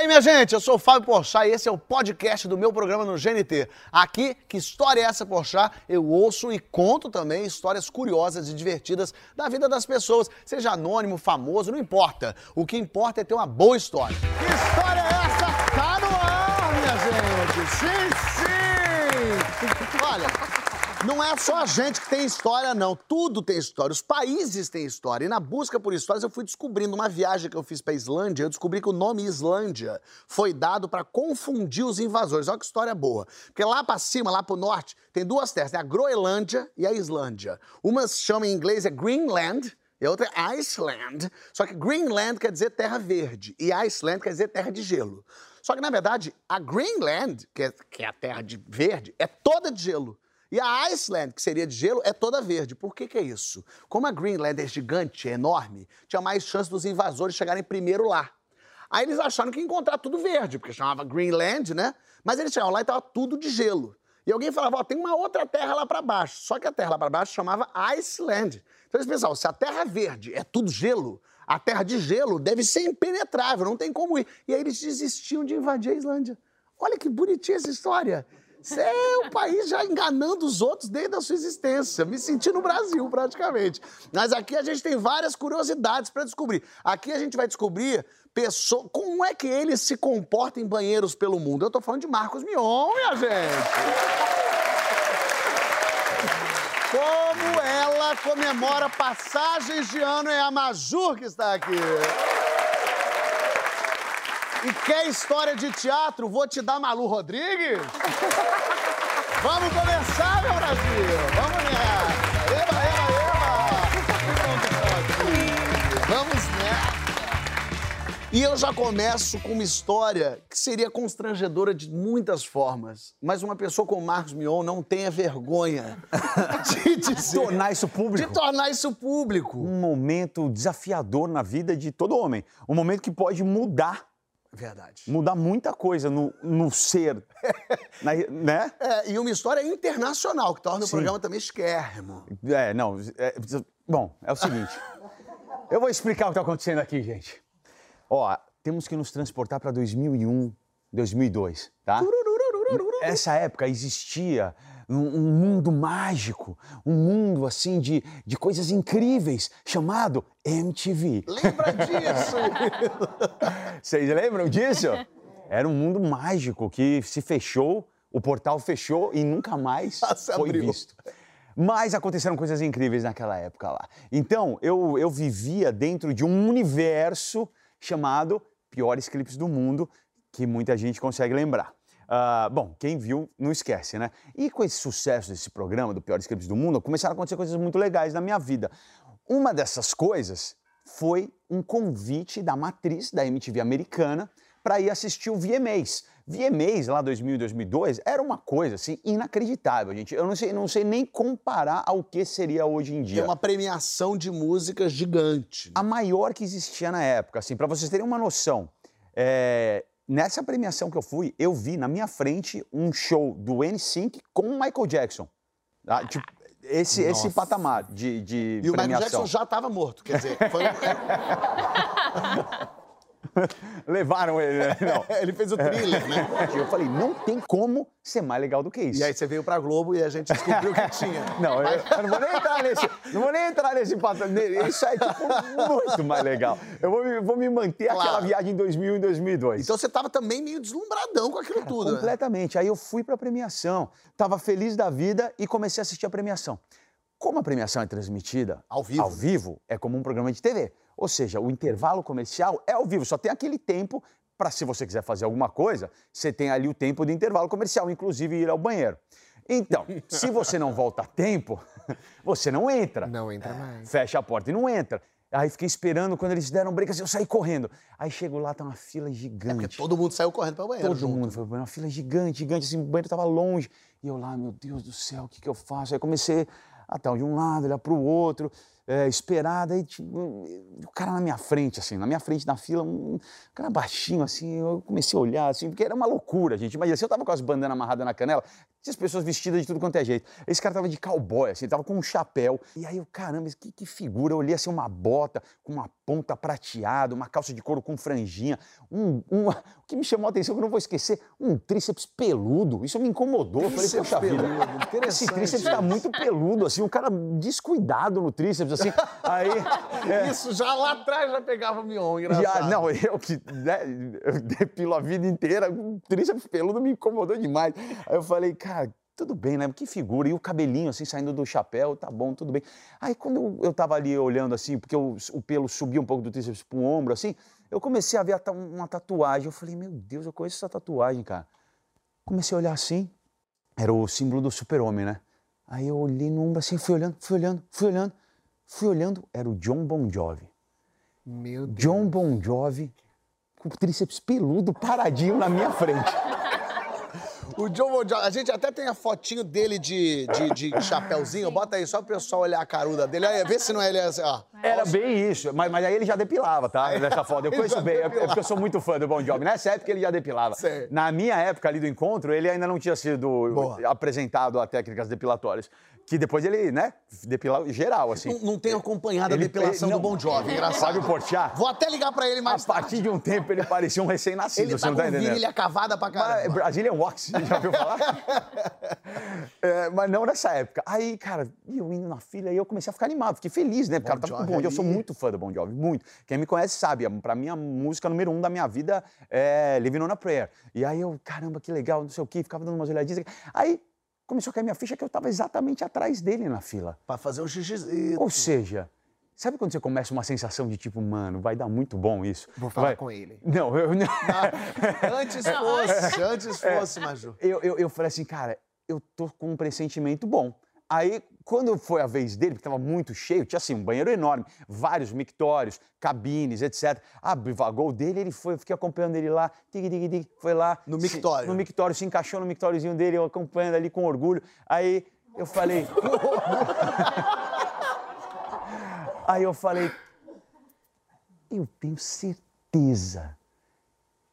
E aí, minha gente, eu sou o Fábio Porchat e esse é o podcast do meu programa no GNT. Aqui, que história é essa, Porchat? Eu ouço e conto também histórias curiosas e divertidas da vida das pessoas, seja anônimo, famoso, não importa. O que importa é ter uma boa história. Que história é essa? Tá no ar, minha gente! Sim, sim! Olha, não é só a gente que tem história, não. Tudo tem história. Os países têm história. E na busca por histórias, eu fui descobrindo. Uma viagem que eu fiz pra Islândia, eu descobri que o nome Islândia foi dado para confundir os invasores. Olha que história boa. Porque lá para cima, lá pro norte, tem duas terras: tem a Groenlândia e a Islândia. Uma se chama em inglês é Greenland. E a outra é Iceland. Só que Greenland quer dizer terra verde e Iceland quer dizer terra de gelo. Só que, na verdade, a Greenland, que é, que é a terra de verde, é toda de gelo. E a Iceland, que seria de gelo, é toda verde. Por que, que é isso? Como a Greenland é gigante, é enorme, tinha mais chance dos invasores chegarem primeiro lá. Aí eles acharam que ia encontrar tudo verde, porque chamava Greenland, né? Mas eles chegaram lá e estava tudo de gelo. E alguém falava, ó, tem uma outra terra lá para baixo. Só que a terra lá para baixo chamava Iceland. Então eles pensavam, se a terra verde é tudo gelo, a terra de gelo deve ser impenetrável, não tem como ir. E aí eles desistiam de invadir a Islândia. Olha que bonitinha essa história. Você é o país já enganando os outros desde a sua existência. Me senti no Brasil, praticamente. Mas aqui a gente tem várias curiosidades para descobrir. Aqui a gente vai descobrir pessoa, como é que ele se comporta em banheiros pelo mundo. Eu tô falando de Marcos Mion, minha gente. Como ela comemora passagens de ano é a Majur que está aqui. E quer história de teatro? Vou te dar Malu Rodrigues? Vamos começar, meu Brasil! Vamos nessa! Eba, eba, eba! Vamos nessa! E eu já começo com uma história que seria constrangedora de muitas formas, mas uma pessoa como Marcos Mion não tenha vergonha de dizer... tornar isso público. De tornar isso público. Um momento desafiador na vida de todo homem. Um momento que pode mudar Verdade. Mudar muita coisa no, no ser, na, né? É, e uma história internacional, que torna Sim. o programa também esquermo. É, não. É, bom, é o seguinte. eu vou explicar o que está acontecendo aqui, gente. Ó, temos que nos transportar para 2001, 2002, tá? Essa época existia um, mundo mágico, um mundo assim de, de coisas incríveis, chamado MTV. Lembra disso? Vocês lembram disso? Era um mundo mágico que se fechou, o portal fechou e nunca mais ah, foi abriu. visto. Mas aconteceram coisas incríveis naquela época lá. Então, eu, eu vivia dentro de um universo chamado Piores Clipes do Mundo, que muita gente consegue lembrar. Uh, bom, quem viu não esquece, né? E com esse sucesso desse programa, do Piores Clipes do Mundo, começaram a acontecer coisas muito legais na minha vida. Uma dessas coisas foi um convite da matriz da MTV americana para ir assistir o VMAs. VMAs, lá 2000 e 2002, era uma coisa assim inacreditável, gente. Eu não sei, não sei nem comparar ao que seria hoje em dia. É uma premiação de música gigante. A maior que existia na época, assim, para vocês terem uma noção. É, Nessa premiação que eu fui, eu vi na minha frente um show do NSYNC com o Michael Jackson. Tá? Tipo, esse, esse patamar de, de e premiação. E o Michael Jackson já estava morto, quer dizer... Foi... Levaram ele, né? Não. ele fez o thriller, né? Eu falei, não tem como ser mais legal do que isso. E aí você veio pra Globo e a gente descobriu que tinha. Não, eu, eu, não vou nem entrar nesse. Não vou nem entrar nesse patamar. Isso é, tipo, muito mais legal. Eu vou me, vou me manter claro. aquela viagem em 2000 e 2002. Então você tava também meio deslumbradão com aquilo Cara, tudo, né? Completamente. Né? Aí eu fui pra premiação. Tava feliz da vida e comecei a assistir a premiação. Como a premiação é transmitida ao vivo, ao vivo é como um programa de TV. Ou seja, o intervalo comercial é ao vivo, só tem aquele tempo para, se você quiser fazer alguma coisa, você tem ali o tempo de intervalo comercial, inclusive ir ao banheiro. Então, se você não volta a tempo, você não entra. Não entra mais. Fecha a porta e não entra. Aí fiquei esperando, quando eles deram break, assim, eu saí correndo. Aí chego lá, tá uma fila gigante. É porque todo mundo saiu correndo para o banheiro. Todo junto. mundo foi para uma fila gigante, gigante, assim, o banheiro tava longe. E eu lá, meu Deus do céu, o que, que eu faço? Aí comecei a estar de um lado, olhar para o outro é, esperada, e tipo, o cara na minha frente, assim, na minha frente na fila, um cara baixinho, assim, eu comecei a olhar, assim, porque era uma loucura, gente. Imagina, se eu tava com as bandanas amarradas na canela, tinha as pessoas vestidas de tudo quanto é jeito. Esse cara tava de cowboy, assim, tava com um chapéu. E aí eu, caramba, que, que figura. Eu olhei assim, uma bota com uma ponta prateada, uma calça de couro com franjinha, um, um, o que me chamou a atenção, que eu não vou esquecer, um tríceps peludo. Isso me incomodou. Tríceps eu falei, poxa vida, esse tríceps está muito peludo, assim, um cara descuidado no tríceps, assim. Aí. É... Isso já lá atrás já pegava mion, engraçado. Já, não, eu que né, eu depilo a vida inteira, um tríceps peludo me incomodou demais. Aí eu falei, cara, tudo bem, né? Que figura. E o cabelinho, assim, saindo do chapéu, tá bom, tudo bem. Aí, quando eu, eu tava ali olhando, assim, porque o, o pelo subia um pouco do tríceps pro ombro, assim, eu comecei a ver uma tatuagem. Eu falei, meu Deus, eu conheço essa tatuagem, cara. Comecei a olhar assim, era o símbolo do super-homem, né? Aí eu olhei no ombro assim, fui olhando, fui olhando, fui olhando, fui olhando, era o John Bon Jovi. Meu Deus. John Bon Jovi com o tríceps peludo paradinho na minha frente. O John Bon Jovi, a gente até tem a fotinho dele de, de, de chapéuzinho. Bota aí só pro pessoal olhar a caruda dele. Aí, vê se não é ele assim, ó. Era bem isso, mas, mas aí ele já depilava, tá? Nessa foto. Eu conheço bem, é porque eu sou muito fã do Bon Jovi. Nessa época ele já depilava. Sei. Na minha época ali do encontro, ele ainda não tinha sido Boa. apresentado a técnicas depilatórias que depois ele, né, depila geral, assim. Não, não tem acompanhado ele, a depilação ele, não, do Bon Jovi, engraçado. Fábio Porchat. Vou até ligar pra ele mais A partir tarde. de um tempo ele parecia um recém-nascido, ele você tá não tá entendendo? Ele é cavada pra caramba. Mas, Brazilian Wax, já ouviu falar? é, mas não nessa época. Aí, cara, eu indo na fila, aí eu comecei a ficar animado, fiquei feliz, né, porque bon cara tava com o Bon Jovi. Eu sou muito fã do Bon Jovi, muito. Quem me conhece sabe, pra mim a música número um da minha vida é Living on a Prayer. E aí eu, caramba, que legal, não sei o quê, ficava dando umas olhadinhas. Aí começou a cair minha ficha que eu estava exatamente atrás dele na fila. Para fazer um xixi. Ou seja, sabe quando você começa uma sensação de tipo, mano, vai dar muito bom isso? Vou falar vai... com ele. Não, eu não. antes fosse, antes fosse, Maju. Eu, eu, eu falei assim, cara, eu tô com um pressentimento bom. Aí, quando foi a vez dele, porque estava muito cheio, tinha assim um banheiro enorme, vários mictórios, cabines, etc. Abriu o gol dele, ele foi, eu fiquei acompanhando ele lá, tig, tig, tig, foi lá. No mictório? Se, no mictório, se encaixou no mictóriozinho dele, eu acompanhando ali com orgulho. Aí eu falei. Aí eu falei, eu tenho certeza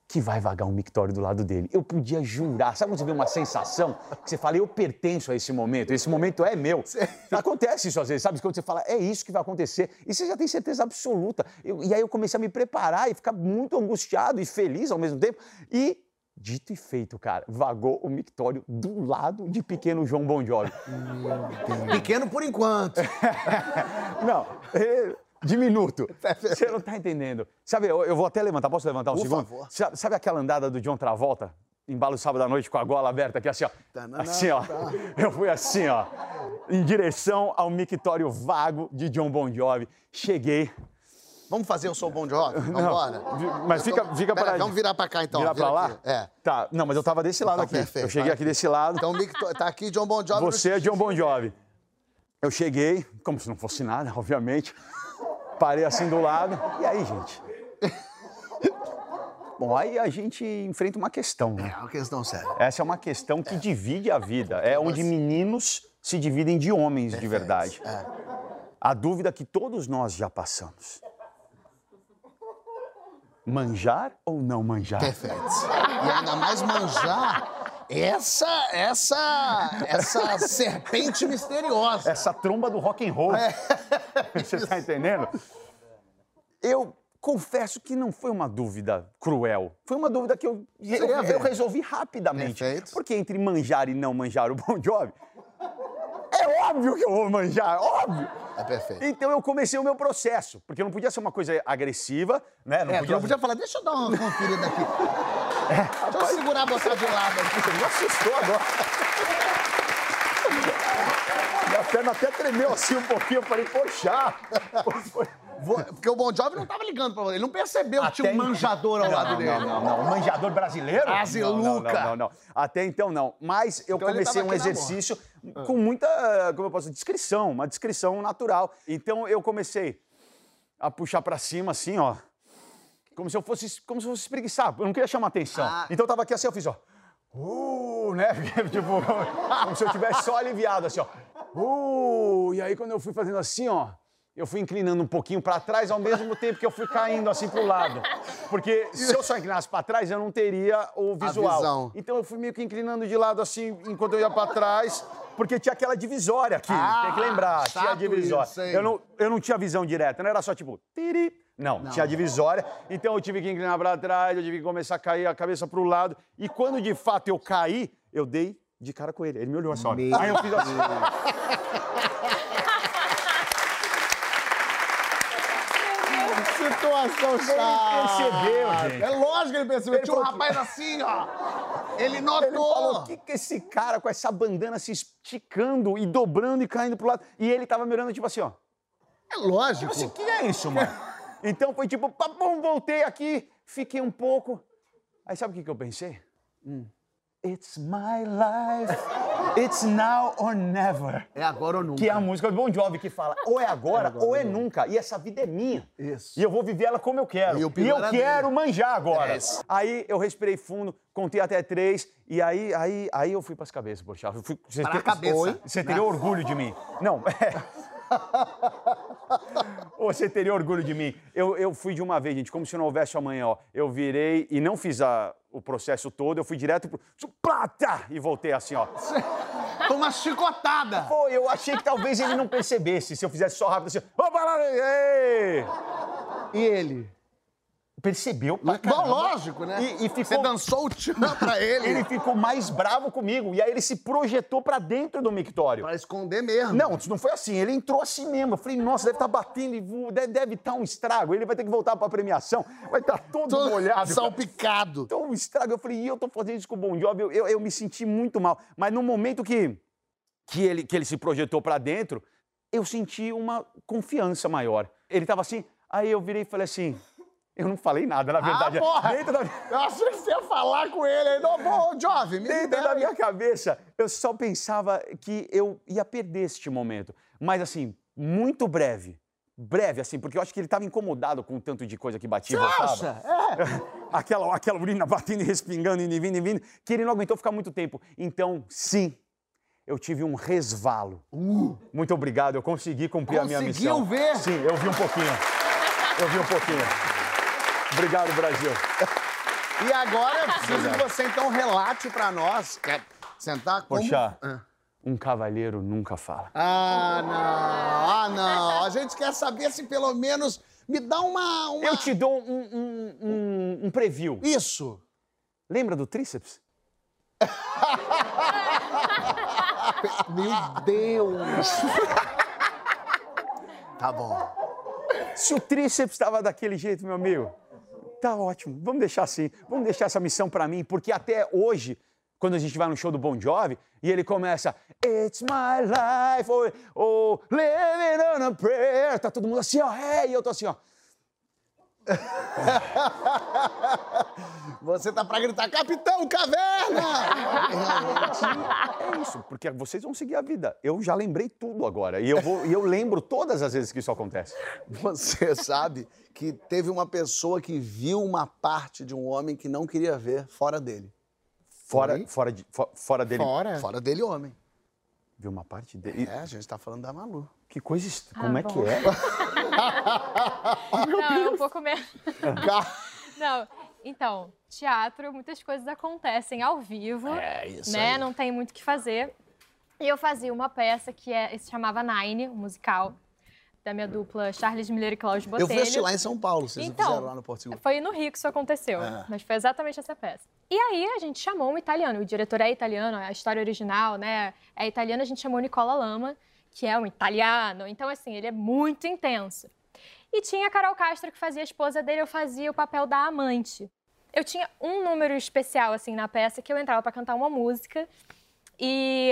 que vai vagar um mictório do lado dele. Eu podia jurar. Sabe quando você vê uma sensação que você fala, eu pertenço a esse momento, esse momento é meu. Acontece isso às vezes, sabe? Quando você fala, é isso que vai acontecer. E você já tem certeza absoluta. Eu, e aí eu comecei a me preparar e ficar muito angustiado e feliz ao mesmo tempo. E Dito e feito, cara, vagou o mictório do lado de pequeno João Bon Jovi. Pequeno por enquanto. Não, diminuto. Você não tá entendendo. Sabe, eu, eu, vou até levantar, posso levantar um Por segundo? Favor. Sabe, sabe, aquela andada do John Travolta? Embalo sábado à noite com a gola aberta aqui, assim, ó. Assim, ó. Eu fui assim, ó. Em direção ao mictório vago de John Bon Jovi. Cheguei. Vamos fazer o Sou Bom Jovi? Vamos embora? Mas fica, fica Pera, para... Vamos virar para cá, então. Virar para lá? Aqui. É. Tá, não, mas eu tava desse lado então, aqui. Perfeito, eu cheguei aqui desse lado. Então, tá aqui John Bon Jovi. Você é John Bon Jovi. Eu cheguei, como se não fosse nada, obviamente. Parei assim do lado. E aí, gente? Bom, aí a gente enfrenta uma questão, né? É uma questão séria. Essa é uma questão que é. divide a vida. É onde meninos se dividem de homens Perfeito. de verdade. É. A dúvida que todos nós já passamos. Manjar ou não manjar? Perfeito. E ainda mais manjar essa, essa, essa serpente misteriosa. Essa tromba do rock and roll. É. Você está entendendo? Eu confesso que não foi uma dúvida cruel. Foi uma dúvida que eu, eu, eu resolvi rapidamente. Perfeito. Porque entre manjar e não manjar o Bon Jovi, é óbvio que eu vou manjar, óbvio. É perfeito. Então eu comecei o meu processo, porque não podia ser uma coisa agressiva, né? Não, é, podia... não podia falar, deixa eu dar uma conferida aqui. É, deixa eu segurar, botar de lado aqui. Você me assustou agora. Minha perna até tremeu assim um pouquinho, eu falei, poxa. Porque o Bon Jovi não tava ligando pra você, ele não percebeu que tinha um manjador ao não, lado não, dele. Não, não, não, um manjador brasileiro? Aziluca. Não, não, não, não, Até então não. Mas eu então comecei um exercício com muita, como eu posso dizer, descrição, uma descrição natural. Então eu comecei a puxar pra cima assim, ó. Como se eu fosse, como se eu fosse espreguiçar. Eu não queria chamar atenção. Ah. Então eu tava aqui assim, eu fiz, ó. Uh, né? tipo, como se eu tivesse só aliviado, assim, ó. Uh, e aí quando eu fui fazendo assim, ó eu fui inclinando um pouquinho para trás ao mesmo tempo que eu fui caindo assim para o lado. Porque se eu só inclinasse para trás, eu não teria o visual. Então eu fui meio que inclinando de lado assim enquanto eu ia para trás, porque tinha aquela divisória aqui. Ah, tem que lembrar, tinha a divisória. Isso, eu, não, eu não tinha visão direta, não era só tipo. Tiri, Não, não, tinha divisória. Então eu tive que inclinar para trás, eu tive que começar a cair a cabeça para o lado. E quando de fato eu caí, eu dei de cara com ele. Ele me olhou assim, Meu Aí eu fiz assim. Situação chata. percebeu, gente. É lógico que ele percebeu. Ele Tinha um rapaz assim, ó. Ele notou. Ele falou, o que que esse cara com essa bandana se esticando e dobrando e caindo pro lado? E ele tava mirando tipo assim, ó. É lógico. Tipo assim, que é isso, mano? então foi tipo, papum, voltei aqui, fiquei um pouco. Aí sabe o que que eu pensei? Hum. It's my life. It's now or never. É agora ou nunca. Que é a música do Bon Jovi que fala ou é agora, é agora ou é nunca. E essa vida é minha. Isso. E eu vou viver ela como eu quero. E, e eu quero dele. manjar agora. É aí eu respirei fundo, contei até três e aí, aí, aí eu fui para as cabeças, fui, você para a cabeça. Você teria Não. orgulho de mim. Não, é... Você teria orgulho de mim. Eu, eu fui de uma vez, gente, como se não houvesse amanhã, ó. Eu virei e não fiz a, o processo todo, eu fui direto pro. Plata! E voltei assim, ó. Com uma chicotada! Foi, eu achei que talvez ele não percebesse se eu fizesse só rápido assim. Opa, lá, ei! E ele? Percebeu pra Bom, lógico, né? E, e ficou... Você dançou o tchan pra ele. ele ficou mais bravo comigo. E aí ele se projetou pra dentro do mictório. Pra esconder mesmo. Não, não foi assim. Ele entrou assim mesmo. Eu falei, nossa, deve estar tá batendo e deve estar tá um estrago. Ele vai ter que voltar pra premiação. Vai estar tá todo, todo molhado. Salpicado. Então, um estrago. Eu falei, e eu tô fazendo isso com o Bon Jovi. Eu, eu, eu me senti muito mal. Mas no momento que, que, ele, que ele se projetou pra dentro, eu senti uma confiança maior. Ele tava assim, aí eu virei e falei assim... Eu não falei nada, na verdade. Ah, porra! Dentro da... Eu achei que você ia falar com ele aí. Bom, jovem, me Dentro da minha cabeça, eu só pensava que eu ia perder este momento. Mas, assim, muito breve. Breve, assim, porque eu acho que ele estava incomodado com o tanto de coisa que batia e voltava. É. aquela, aquela urina batendo e respingando, indo e vindo e vindo, que ele não aguentou ficar muito tempo. Então, sim, eu tive um resvalo. Uh. Muito obrigado, eu consegui cumprir Conseguiu a minha missão. Conseguiu ver? Sim, eu vi um pouquinho. Eu vi um pouquinho. Obrigado, Brasil. E agora eu preciso que você então relate para nós. Quer sentar? Como? Poxa, ah. um cavalheiro nunca fala. Ah, não. Ah, não. A gente quer saber se pelo menos me dá uma. uma... Eu te dou um, um, um, um preview. Isso. Lembra do tríceps? Meu Deus! tá bom. Se o tríceps estava daquele jeito, meu amigo, Tá ótimo, vamos deixar assim, vamos deixar essa missão para mim, porque até hoje, quando a gente vai no show do Bon Jovi e ele começa It's my life, ou, ou Living on a Prayer, tá todo mundo assim, ó, é, e eu tô assim, ó. Você tá pra gritar, Capitão Caverna! é isso, porque vocês vão seguir a vida. Eu já lembrei tudo agora. E eu, vou, e eu lembro todas as vezes que isso acontece. Você sabe que teve uma pessoa que viu uma parte de um homem que não queria ver fora dele. Fora, fora, de, fora dele? Fora. Fora dele, homem. Viu uma parte dele? É, a gente tá falando da Malu. Que coisa. Ah, como é bom. que é? Não, é um pouco menos. não, então, teatro, muitas coisas acontecem ao vivo. É, isso. Né? Aí. Não tem muito o que fazer. E eu fazia uma peça que é, se chamava Nine, um musical da minha dupla Charles Miller e Cláudio Botelho. Eu fiz lá em São Paulo, vocês então, fizeram lá no Porto Seguro. Foi no Rio que isso aconteceu, é. mas foi exatamente essa peça. E aí a gente chamou um italiano, o diretor é italiano, a história original, né, é italiana, a gente chamou Nicola Lama, que é um italiano, então assim, ele é muito intenso. E tinha a Carol Castro, que fazia a esposa dele, eu fazia o papel da amante. Eu tinha um número especial, assim, na peça, que eu entrava para cantar uma música e...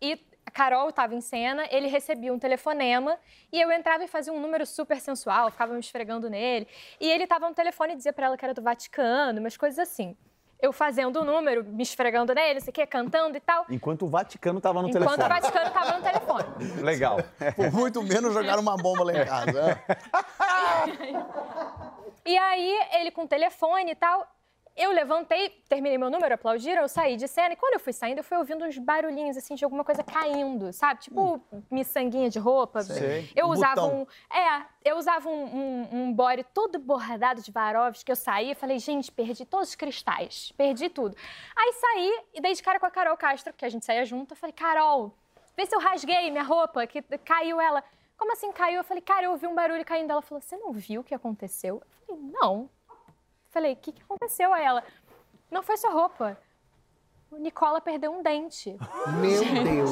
E a Carol estava em cena, ele recebia um telefonema e eu entrava e fazia um número super sensual, ficava me esfregando nele. E ele estava no telefone e dizia para ela que era do Vaticano, umas coisas assim. Eu fazendo o número, me esfregando nele, não sei o quê, cantando e tal. Enquanto o Vaticano estava no Enquanto telefone. Enquanto o Vaticano estava no telefone. Legal. Por muito menos jogaram uma bomba lá em casa. e aí, ele com o telefone e tal, eu levantei, terminei meu número, aplaudiram, eu saí de cena. E quando eu fui saindo, eu fui ouvindo uns barulhinhos, assim, de alguma coisa caindo, sabe? Tipo, hum. miçanguinha de roupa. Sei. Eu um usava botão. um... É, eu usava um, um, um body todo bordado de que Eu saí e falei, gente, perdi todos os cristais. Perdi tudo. Aí saí e dei de cara com a Carol Castro, que a gente saía junto. Eu falei, Carol, vê se eu rasguei minha roupa, que caiu ela. como assim caiu? Eu falei, cara, eu ouvi um barulho caindo. Ela falou, você não viu o que aconteceu? Eu falei, não. Falei, o que, que aconteceu? Aí ela, não foi sua roupa. O Nicola perdeu um dente. Meu Deus.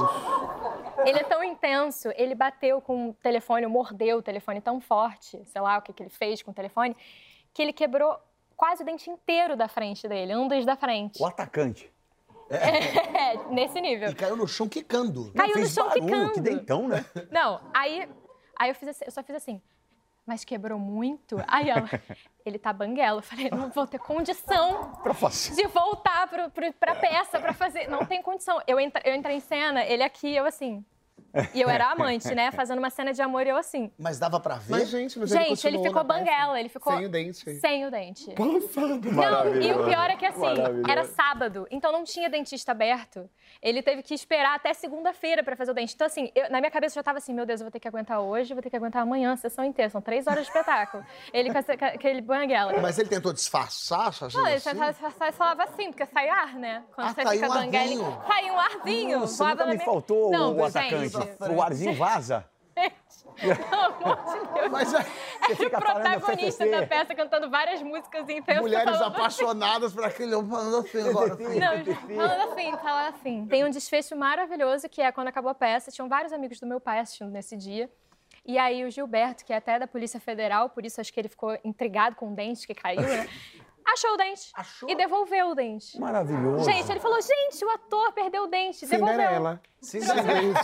Ele é tão intenso, ele bateu com o telefone, mordeu o telefone tão forte, sei lá o que, que ele fez com o telefone, que ele quebrou quase o dente inteiro da frente dele, um dos da frente. O atacante. É, nesse nível. E caiu no chão quicando. Caiu no Fez chão barulho, quicando. Que dentão, né? Não, aí, aí eu, fiz assim- eu só fiz assim, mas quebrou muito? Aí ela, ele tá banguela. Eu falei, não vou ter condição Pra fazer. de voltar pro, pro, pra peça pra fazer. Não tem condição. Eu, entra, eu entrei em cena, ele aqui, eu assim. E eu era amante, né? Fazendo uma cena de amor e eu assim. Mas dava pra ver? Mas, gente, mas Gente, ele continuou ficou peça. banguela, ele ficou. Sem o dente. Sem o dente. Passado. Não, e o pior é que assim, era sábado, então não tinha dentista aberto. Ele teve que esperar até segunda-feira pra fazer o dente. Então, assim, eu- na minha cabeça eu já tava assim, meu Deus, eu vou ter que aguentar hoje, vou ter que aguentar amanhã, a sessão inteira. São três horas de espetáculo. Ele com, essa- com aquele banguela. Mas ele tentou disfarçar, Xaxá? Não, ele assim? só, só, só falava assim, porque sai ar, né? Quando Ah, você fica um banguela, ele- arzinho. sai um arzinho. Nossa, nunca me minha- faltou Não, o atacante. O arzinho vaza. Pelo amor de Deus. Mas é, Era o protagonista da peça cantando várias músicas intensas. mulheres falando- apaixonadas por aquele homem falando assim agora. filho. Não, falando assim, falando assim. Tem um desfecho maravilhoso que é quando acabou a peça. Tinham vários amigos do meu pai assistindo nesse dia. E aí o Gilberto, que é até da Polícia Federal, por isso acho que ele ficou intrigado com o dente que caiu, né? Achou o dente. Achou? E devolveu o dente. Maravilhoso. Gente, ele falou, gente, o ator perdeu o dente. Devolveu. Cinderela. Sim, Sem dente.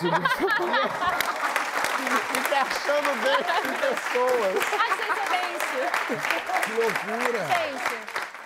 De pessoas. Achei seu dente. Que loucura. Gente,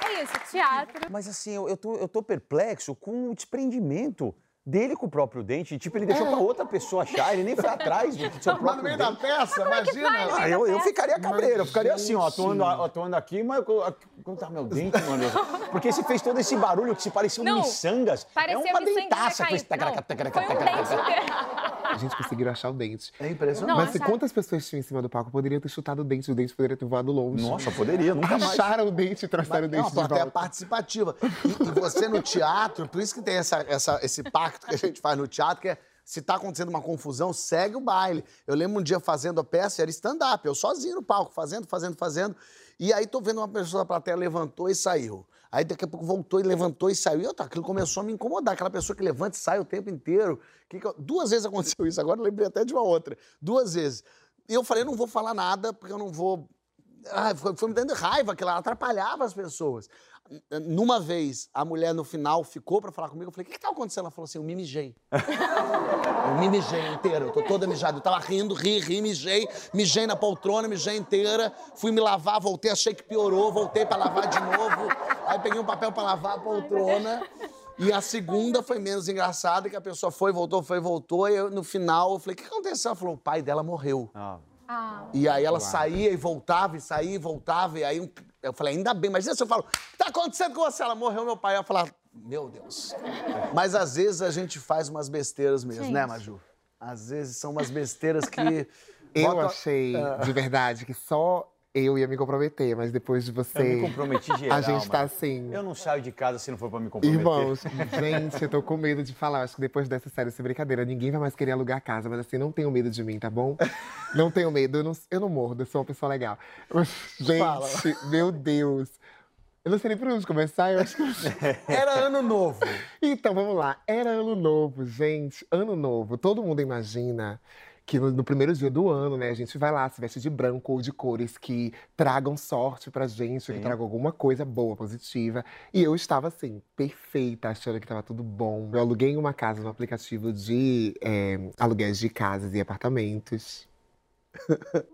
é isso, teatro. Mas assim, eu, eu, tô, eu tô perplexo com o desprendimento dele com o próprio dente. Tipo, ele deixou pra outra pessoa achar, ele nem foi atrás do seu Mas no próprio meio dente. da peça, imagina. Ah, eu, eu ficaria cabreiro, eu ficaria assim, ó, atuando, atuando aqui, mas como tá meu dente, mano? Porque você fez todo esse barulho que se parecia um Não, miçangas. Parecia é uma dentaça tacaraca, Foi um dente. A gente conseguiu achar o dente. É impressionante. Não, Mas se acharam. quantas pessoas tinham em cima do palco poderiam ter chutado o dente, o dente poderia ter voado longe. Nossa, poderia, nunca mais. Acharam o dente e trouxeram o É dente uma de plateia volta. participativa. E, e você no teatro, por isso que tem essa, essa- esse pacto que a gente faz no teatro, que é se tá acontecendo uma confusão, segue o baile. Eu lembro um dia fazendo a peça, era stand-up, eu sozinho no palco, fazendo, fazendo, fazendo. E aí tô vendo uma pessoa da plateia levantou e saiu. Aí daqui a pouco voltou e levantou e saiu. E aquilo começou a me incomodar. Aquela pessoa que levanta e sai o tempo inteiro. Que que eu- Duas vezes aconteceu isso, agora lembrei até de uma outra. Duas vezes. E eu falei, não vou falar nada, porque eu não vou ah, foi, foi me dando raiva, ela atrapalhava as pessoas. Numa vez, a mulher no final ficou pra falar comigo, eu falei, o que, que tá acontecendo? Ela falou assim, eu me mijei. eu me mijei inteira, eu tô toda mijada. Eu tava rindo, ri, ri, mijei, mijei na poltrona, mijei inteira, fui me lavar, voltei, achei que piorou, voltei pra lavar de novo. Aí peguei um papel pra lavar a poltrona. E a segunda foi menos engraçada, que a pessoa foi, voltou, foi, voltou. E eu, no final, eu falei, o que aconteceu? Ela falou, o pai dela morreu. Ah, Ah, E aí ela saía e voltava, e saía e voltava, e aí eu falei, ainda bem, mas se eu falo, o que tá acontecendo com você? Ela morreu, meu pai. Eu ia falar, meu Deus. Mas às vezes a gente faz umas besteiras mesmo, né, Gente. Maju? Às vezes são umas besteiras que. Eu botam- achei, de verdade, que só eu ia me comprometer, mas depois de eu você. me comprometi geral, a gente tá assim. Eu não saio de casa se não for pra me comprometer. Irmãos, gente, eu tô com medo de falar. Acho que depois dessa série, sem brincadeira, ninguém vai mais querer alugar a casa. Mas assim, não tenham medo de mim, tá bom? Não tenho medo, eu não, eu não mordo, eu sou uma pessoa legal. Gente, Fala. meu Deus. Eu não sei nem por onde começar, eu acho que. Era ano novo. Então, vamos lá. Era ano novo, gente. Ano novo. Todo mundo imagina que no, no primeiro dia do ano, né, a gente vai lá, se veste de branco ou de cores que tragam sorte pra gente, que Sim. tragam alguma coisa boa, positiva. E eu estava assim, perfeita, achando que tava tudo bom. Eu aluguei uma casa no aplicativo de é, aluguéis de casas e apartamentos.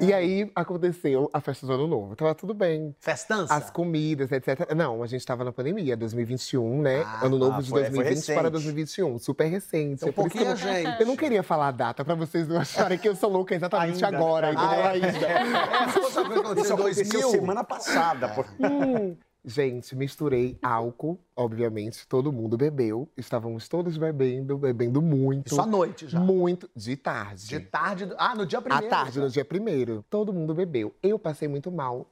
E aí aconteceu a festa do ano novo. Tava tudo bem. Festança. As comidas, etc. Não, a gente tava na pandemia, 2021, né? Ah, ano novo ah, de foi- foi 2020 para recente. 2021. Super recente. Então, É por isso que eu, gente. eu não queria falar a data pra vocês não acharem que eu sou louca exatamente Ainda, né? agora, Ah, entendeu? é. Ainda. É, fosse uma coisa aconteceu em aconteceu 2000. semana passada. pô. Hum. Gente, misturei álcool, obviamente, todo mundo bebeu. Estávamos todos bebendo, bebendo muito. Isso à noite já. Muito. De tarde. De tarde. do- Ah, no dia À primeiro. tarde, no dia primeiro, todo mundo bebeu. Eu passei muito mal.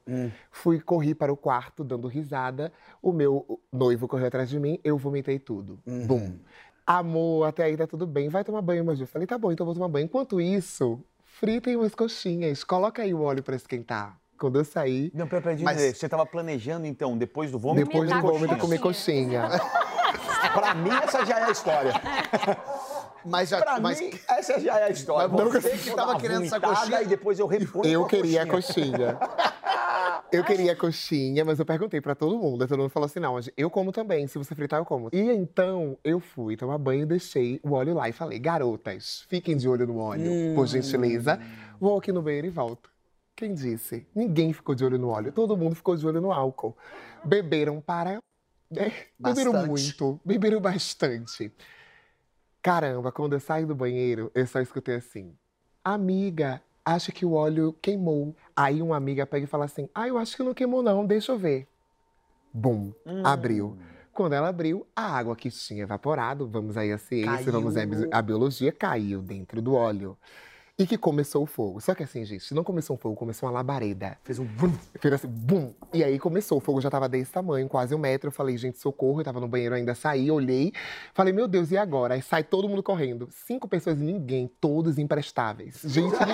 Fui, corri para o quarto, dando risada. O meu noivo correu atrás de mim, eu vomitei tudo. Bum. Amor, até aí tá tudo bem. Vai tomar banho, mas eu falei, tá bom, então vou tomar banho. Enquanto isso, fritem umas coxinhas. Coloca aí o óleo pra esquentar. Quando eu saí. Não, pera, pera, Mas- dizer, você tava planejando, então, depois do vômito? Depois do vômito, comer coxinha. Pra mim, essa já é a história. Mas, já, Pra mas mim, essa já é a história. Mas nunca- Você que tava querendo essa coxinha. E depois eu reponho Eu queria a coxinha. Eu queria a coxinha, mas eu perguntei pra todo mundo. Todo mundo falou assim: não, eu como também. Se você fritar, eu como. E então eu fui tomar banho deixei o óleo lá e falei: garotas, fiquem de olho no óleo, por gentileza. Vou aqui no banheiro e volto. Quem disse? Ninguém ficou de olho no óleo. Todo mundo ficou de olho no álcool. Beberam para. né? Beberam muito. Beberam bastante. Caramba, quando eu saio do banheiro, eu só escutei assim: Amiga, acho que o óleo queimou. Aí uma amiga pega e fala assim: Ah, eu acho que não queimou, não, deixa eu ver. Bum, abriu. Quando ela abriu, a água que tinha evaporado, vamos aí a ciência, Caiu. vamos a biologia, caiu dentro do óleo. E que começou o fogo. Só que assim, gente, não começou um fogo, começou uma labareda. fez um brum. Fez assim, bum! E aí começou, o fogo já tava desse tamanho, quase um metro. Eu falei, gente, socorro. Eu tava no banheiro ainda, saí, olhei. Falei, meu Deus, e agora? Aí sai todo mundo correndo. Cinco pessoas e ninguém, todos imprestáveis. Gente.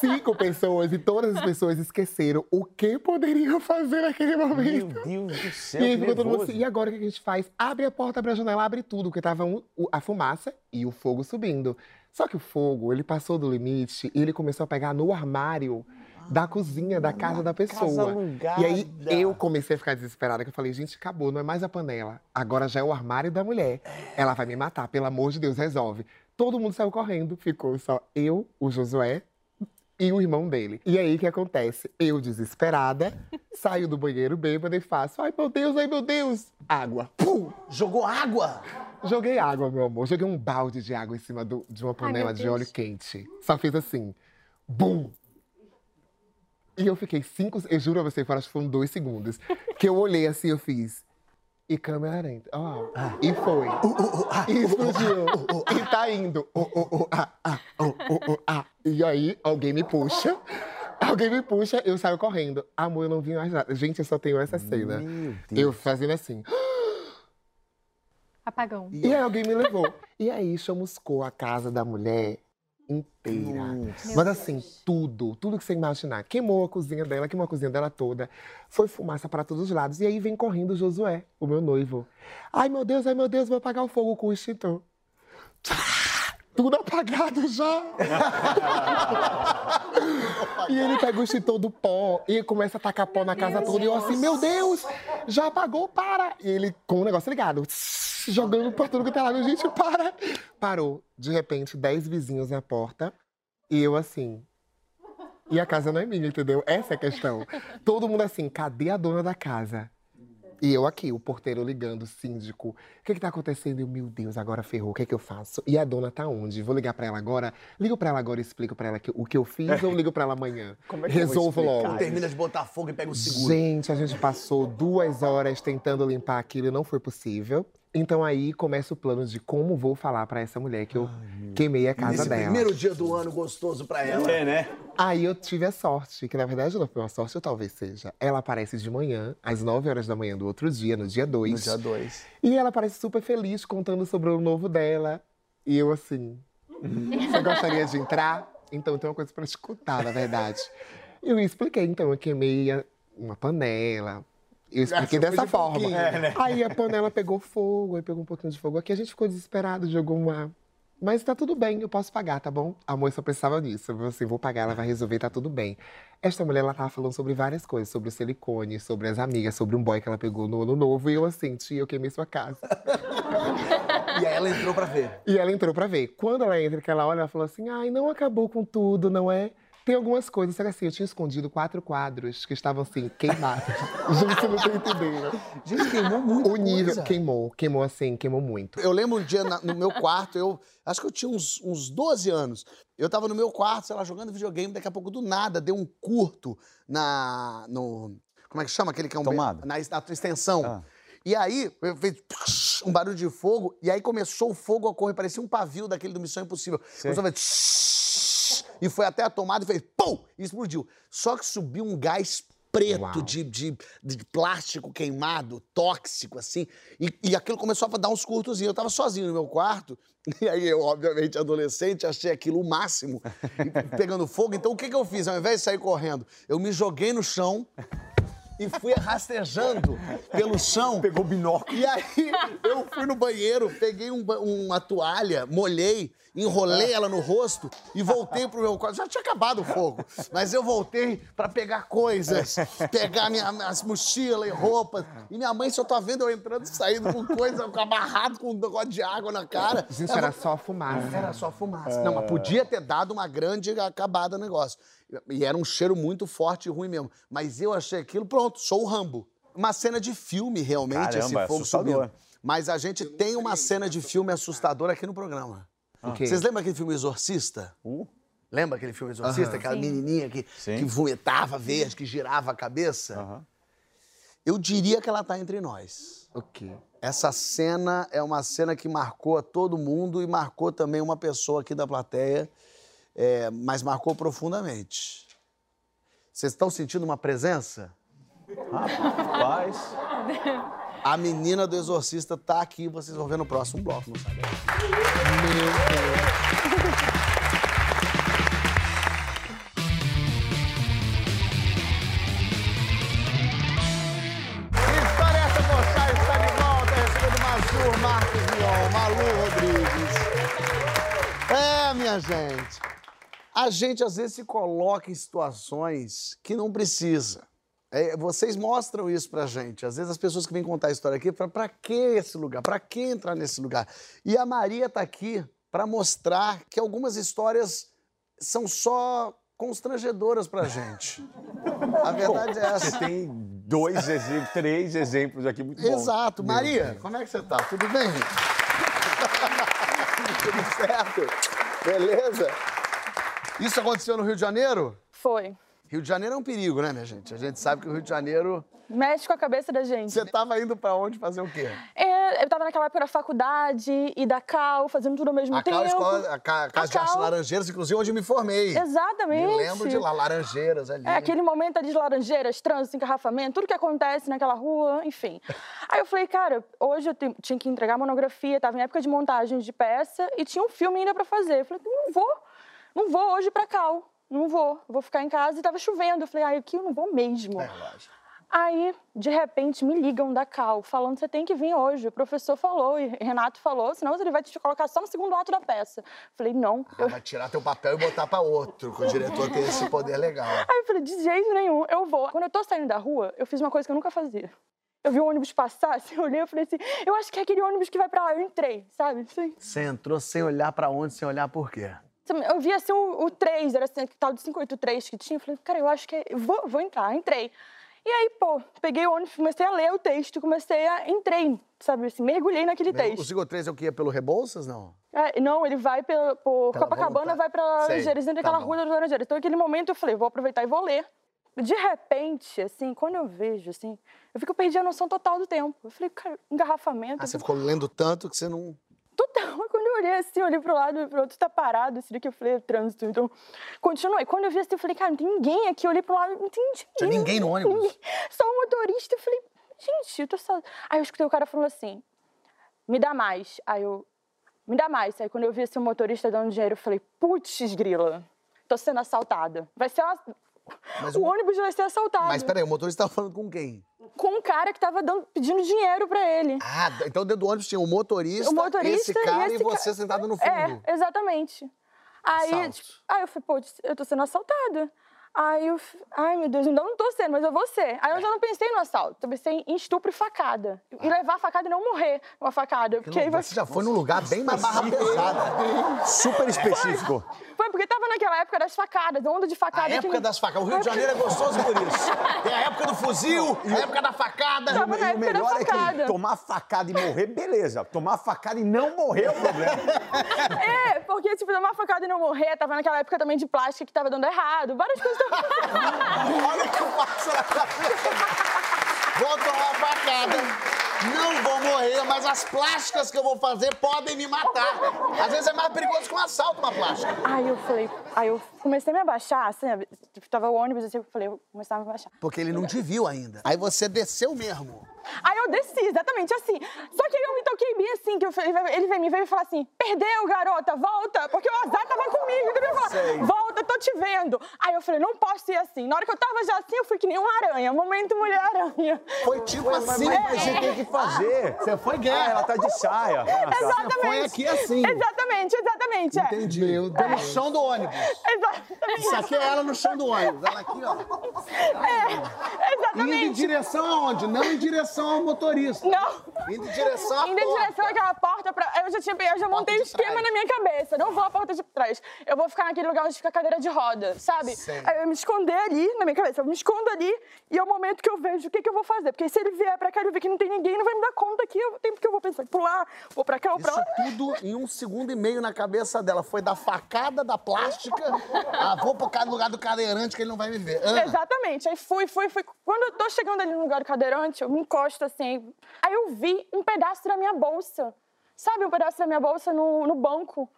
Cinco pessoas e todas as pessoas esqueceram o que poderiam fazer naquele Meu momento. Deus do céu, E aí que ficou todo mundo assim, e agora o que a gente faz? Abre a porta, abre a janela, abre tudo, porque tava um- a fumaça e o fogo subindo. Só que o fogo, ele passou do limite e ele começou a pegar no armário da cozinha da casa da casa pessoa. alugada. E aí eu comecei a ficar desesperada, que eu falei, gente, acabou, não é mais a panela. Agora já é o armário da mulher. Ela vai me matar, pelo amor de Deus, resolve. Todo mundo saiu correndo, ficou só eu, o Josué e o irmão dele. E aí o que acontece? Eu, desesperada, saio do banheiro bêbada e faço: ai meu Deus, ai meu Deus! Água. Pum! Jogou água? Joguei água, meu amor. Joguei um balde de água em cima do- de uma Ai, panela meu de óleo quente. Só fiz assim: bum! E eu fiquei cinco. Eu juro a você, acho que foram dois segundos. Que eu olhei assim, eu fiz. E câmera lenta. Ó, e foi. E explodiu. E tá indo. Oh, oh, oh, ah, ah, oh, oh, oh, ah. E aí, alguém me puxa. Alguém me puxa, eu saio correndo. Amor, eu não vi mais nada. Gente, eu só tenho essa cena. Meu Deus. Eu fazendo assim. Apagão. E aí alguém me levou. E aí chamuscou a casa da mulher inteira. Mas assim, tudo, tudo que você imaginar. Queimou a cozinha dela, queimou a cozinha dela toda. Foi fumaça para todos os lados. E aí vem correndo o Josué, o meu noivo. Ai, meu Deus, ai, meu Deus, vou apagar o fogo com o extintor. Tudo apagado já. e ele pega o extintor do pó e começa a tacar pó na casa toda. E eu assim, meu Deus, já apagou, para. E ele com o negócio ligado, jogando por tudo que tá lá. Eu, Gente, para. Parou. De repente, dez vizinhos na porta. E eu assim. E a casa não é minha, entendeu? Essa é a questão. Todo mundo assim, cadê a dona da casa? E eu aqui, o porteiro ligando, o síndico. O que que tá acontecendo? Eu, meu Deus, agora ferrou, o que que eu faço? E a dona tá onde? Vou ligar pra ela agora? Ligo pra ela agora e explico pra ela que- o que eu fiz ou ligo pra ela amanhã? Como é que eu vou Resolvo logo. Termina de botar fogo e pega o seguro. Gente, a gente passou duas horas tentando limpar aquilo e não foi possível. Então aí começa o plano de como vou falar pra essa mulher que eu queimei a casa Nesse dela. primeiro dia do ano gostoso pra ela. É, né? Aí eu tive a sorte, que na verdade não foi uma sorte, ou talvez seja. Ela aparece de manhã, às 9 horas da manhã do outro dia, no dia 2. No dia 2. E ela parece super feliz contando sobre o novo dela. E eu assim, você gostaria de entrar? Então tem uma coisa pra escutar, na verdade. Eu expliquei, então, eu queimei uma panela. Eu expliquei dessa de forma. É, né? Aí a panela pegou fogo, aí pegou um pouquinho de fogo aqui. A gente ficou desesperado, jogou uma. Mas tá tudo bem, eu posso pagar, tá bom? A só pensava nisso. Eu falei assim, vou pagar, ela vai resolver, tá tudo bem. Esta mulher, ela tava falando sobre várias coisas, sobre o silicone, sobre as amigas, sobre um boy que ela pegou no ano novo. E eu assim, tia, eu queimei sua casa. E aí ela entrou pra ver. E ela entrou pra ver. Quando ela entra, que ela olha, ela falou assim: ai, não acabou com tudo, não é? Tem algumas coisas, assim, eu tinha escondido quatro quadros que estavam assim, queimados. Gente, você não tá entendendo. Gente, queimou muito. O nível queimou, queimou assim, queimou muito. Eu lembro um dia na- no meu quarto, eu acho que eu tinha uns, uns 12 anos. Eu tava no meu quarto, sei lá, jogando videogame, daqui a pouco do nada deu um curto na. no. Como é que chama? Aquele que é um. Tomada. Na, na tua extensão. Ah. E aí, eu- fez um barulho de fogo, e aí começou o fogo a correr, parecia um pavio daquele do Missão Impossível. Começou a fazer. E foi até a tomada e fez. Pum! E explodiu. Só que subiu um gás preto de, de, de, plástico queimado, tóxico, assim. E, e aquilo começou a dar uns curtos. Eu tava sozinho no meu quarto, e aí eu, obviamente, adolescente, achei aquilo o máximo, pegando fogo. Então o que, que eu fiz? Ao invés de sair correndo, eu me joguei no chão e fui rastejando pelo chão. Pegou binóculo. E aí eu fui no banheiro, peguei um, uma toalha, molhei, enrolei ela no rosto e voltei pro meu quarto. Já tinha acabado o fogo, mas eu voltei para pegar coisas, pegar minha, minhas mochilas e roupas. E minha mãe só tá vendo eu entrando e saindo com coisa, amarrado com um negócio de água na cara. Isso era só fumaça. Era só fumaça. Não, mas podia ter dado uma grande acabada no negócio. E era um cheiro muito forte e ruim mesmo. Mas eu achei aquilo, pronto, sou o Rambo. Uma cena de filme, realmente, Caramba, esse fogo assustador. subindo. Mas a gente tem uma cena de filme assustadora aqui no programa. Vocês lembram aquele filme Exorcista? Uh. Lembra aquele filme Exorcista? Aquela Sim. menininha que, Sim. que vomitava verde, que girava a cabeça? Aham. Eu diria que ela tá entre nós. O quê? Essa cena é uma cena que marcou a todo mundo e marcou também uma pessoa aqui da plateia, é, mas marcou profundamente. Vocês estão sentindo uma presença? Rapaz. A menina do exorcista tá aqui, vocês vão ver no próximo bloco, não sabe? Que história essa, Pochá? Está de volta, recebendo Mazur, Marcos Mion, Malu Rodrigues. É, minha gente. A gente às vezes se coloca em situações que não precisa. É, vocês mostram isso pra gente. Às vezes as pessoas que vêm contar a história aqui, pra, pra que esse lugar? Pra que entrar nesse lugar? E a Maria tá aqui pra mostrar que algumas histórias são só constrangedoras pra gente. A verdade é Você essa. tem dois exemplos, três exemplos aqui muito bons. Exato. Maria, como é que você tá? Tudo bem? Tudo certo? Beleza? Isso aconteceu no Rio de Janeiro? Foi. Rio de Janeiro é um perigo, né, minha gente? A gente sabe que o Rio de Janeiro. Mexe com a cabeça da gente. Você tava indo pra onde fazer o quê? É, eu tava naquela época da faculdade e da Cal, fazendo tudo ao mesmo A tempo. Cal Escola, a Ca- Casa de Cal. Arte Laranjeiras, inclusive onde eu me formei. Exatamente. Me lembro de lá, Laranjeiras ali. É aquele momento ali de laranjeiras, trânsito, engarrafamento, tudo que acontece naquela rua, enfim. Aí eu falei, cara, hoje eu tinha que entregar monografia, tava em época de montagem de peça e tinha um filme ainda pra fazer. Eu falei, não vou, não vou hoje pra Cal, não vou, vou ficar em casa e tava chovendo. Eu falei, ai, aqui eu não vou mesmo. É. Aí, de repente, me ligam da Cal, falando você tem que vir hoje. O professor falou e Renato falou, senão ele vai te colocar só no segundo ato da peça. Falei, não. Ah, Eu... vai tirar teu papel e botar pra outro, que o diretor tem esse poder legal. Aí eu falei, de jeito nenhum, eu vou. Quando eu tô saindo da rua, eu fiz uma coisa que eu nunca fazia. Eu vi o ônibus passar, assim, eu olhei e falei assim, eu acho que é aquele ônibus que vai pra lá. Eu entrei, sabe? Assim. Você entrou sem olhar pra onde, sem olhar por quê? Eu vi assim o, o 3, era assim, tal de 583 que tinha. Eu falei, cara, eu acho que é... vou, vou entrar. Entrei. E aí, pô, peguei o ônibus, comecei a ler o texto, comecei a. Entrei, sabe assim, mergulhei naquele O texto. Cigo 3 é o que ia pelo Rebouças, não? É, não, ele vai pela, por Pela Copacabana, vai pra Laranjeiras, dentro tá daquela bom. rua das Laranjeiras. Então, naquele momento, eu falei, vou aproveitar e vou ler. De repente, assim, quando eu vejo, assim, eu fico perdi a noção total do tempo. Eu falei, cara, engarrafamento. Ah, você ficou lendo tanto que você não. Total. Quando eu olhei assim, eu olhei pro lado e pro outro, tá parado, esse daqui eu falei, é trânsito. Então, continuei. Quando eu vi assim, eu falei, cara, não tem ninguém aqui. Eu olhei pro lado, não tem ninguém. Tinha ninguém no ônibus? Ninguém. Só o motorista. Eu falei, gente, eu tô só. Aí eu escutei o cara falando assim, me dá mais. Aí eu, me dá mais. Aí quando eu vi assim, o motorista dando dinheiro, eu falei, putz, grila, tô sendo assaltada. Vai ser uma... Mas o o- ônibus vai ser assaltado. Mas peraí, o motorista tava falando com quem? Com um cara que tava dando, pedindo dinheiro pra ele. Ah, então dentro do ônibus tinha o motorista, O motorista esse cara e e, esse você ca- sentado no fundo. É, exatamente. Aí, tipo, aí eu falei, pô, eu tô sendo assaltada. Aí eu, ai meu Deus, ainda não tô sendo, mas eu vou ser. Aí eu já não pensei no assalto, eu pensei em estupro e facada. E levar a facada e não morrer com a facada. Porque aí vai... Você já foi num lugar bem mais barra pesada. Super específico. Foi porque tava naquela época das facadas, onda de facada. A que época me- das facadas. O Rio de Janeiro é gostoso por isso. Tem a época do fuzil, a época da facada. Tava na E o época da melhor é que facada. tomar facada e morrer, beleza. Tomar facada e não morrer é o problema. É, porque, tipo, tomar facada e não morrer, tava naquela época também de plástica que tava dando errado, várias coisas. Olha o que faço na cabeça. Vou tomar facada. não vou morrer, mas as plásticas que eu vou fazer podem me matar. Às vezes é mais perigoso que um assalto uma plástica. Aí eu falei, aí eu comecei a me abaixar, assim, tipo, tava o ônibus, assim, eu falei, eu começava a me abaixar. Porque ele não te viu ainda. Aí você desceu mesmo. Aí eu desci, exatamente assim. Só que aí eu me toquei bem assim, que eu, ele veio me veio e falou assim: perdeu, garota, volta, porque o azar tava comigo. Ele falou, volta, tô te vendo. Aí eu falei, não posso ir assim. Na hora que eu tava já assim, eu fui que nem uma aranha. Momento mulher-aranha. Foi tipo assim. Mas, mas você tem que fazer. Você foi guerra. Ah, ela tá de saia. Exatamente. Você foi aqui assim. Exatamente, exatamente. é. Entendi. Meu Deus. No chão do ônibus. Exatamente. Isso aqui é ela no chão do ônibus. Ela aqui, ó. É, Indo em exatamente. direção aonde? Não em direção ao motorista. Não. Indo em direção à Indo em direção àquela porta, pra... eu já tinha eu já montei o esquema trás. na minha cabeça. Não vou à porta de trás. Eu vou ficar naquele lugar onde fica a cadeira de roda, sabe? Sei. Aí eu me esconder ali na minha cabeça. Eu me escondo ali e é o momento que eu vejo o que, que eu vou fazer. Porque se ele vier pra cá e eu ver que não tem ninguém, não vai me dar conta aqui o tempo que eu vou pensar. Pular, vou pra cá ou pra Isso lá. tudo em um segundo e meio na cabeça dela. Foi da facada da plástica. Ah, vou cada lugar do cadeirante que ele não vai me ver. Ah, Exatamente. Aí fui, fui, fui. Quando eu tô chegando ali no lugar do cadeirante, eu me encosto assim. Aí eu vi um pedaço da minha bolsa. Sabe, um pedaço da minha bolsa no, no banco.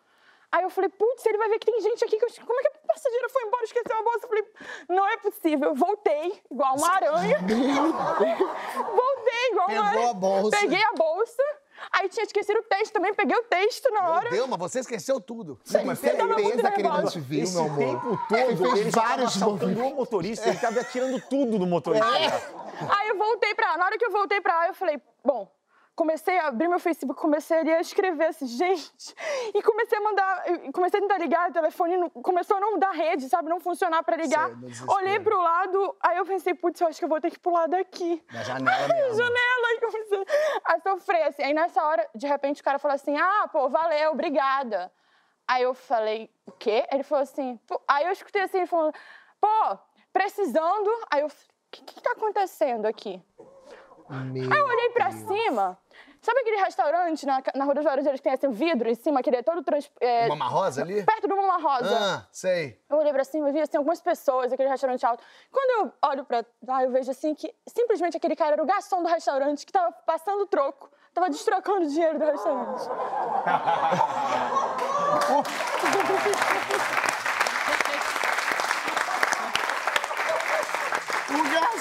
Aí eu falei, putz, ele vai ver que tem gente aqui. Que eu... Como é que a passageira foi embora esqueceu a bolsa? Eu falei, não é possível. Eu voltei, igual uma aranha. voltei, igual Pegou uma aranha. a bolsa. Peguei a bolsa. Aí tinha esquecido o texto também, peguei o texto na Meu hora. Deus, mas você esqueceu tudo. Muito certeza que ele te viu, Esse meu amor? tempo Ele todo, fez ele já tava vários movimentos. o motorista, ele tava atirando tudo no motorista. Aí eu voltei pra lá. Na hora que eu voltei pra lá, eu falei, bom, comecei a abrir meu Facebook, comecei a escrever assim, gente. E comecei a mandar, comecei a tentar ligar o telefone, não- começou a não dar rede, sabe? Não funcionar pra ligar. Sei. Olhei pro lado, aí eu pensei, putz, eu acho que eu vou ter que pular daqui. Da janela mesmo. janela, aí comecei a sofrer, assim. Aí nessa hora, de repente, o cara falou assim, ah, pô, valeu, obrigada. Aí eu falei, o quê? Ele falou assim, pô... aí eu escutei assim, ele falando, pô, precisando. Aí eu, o que que tá acontecendo aqui? Meu Aí eu olhei pra cima. Sabe aquele restaurante na, na Rua dos Laranjeiras que tem assim, um vidro em cima, que ele é todo trans, é, Mama Rosa ali? perto do Mama Rosa? Ah, sei. Eu olhei pra cima e vi assim, algumas pessoas, aquele restaurante alto. Quando eu olho pra lá, eu vejo assim que simplesmente aquele cara era o garçom do restaurante que tava passando troco, tava destrocando o dinheiro do restaurante.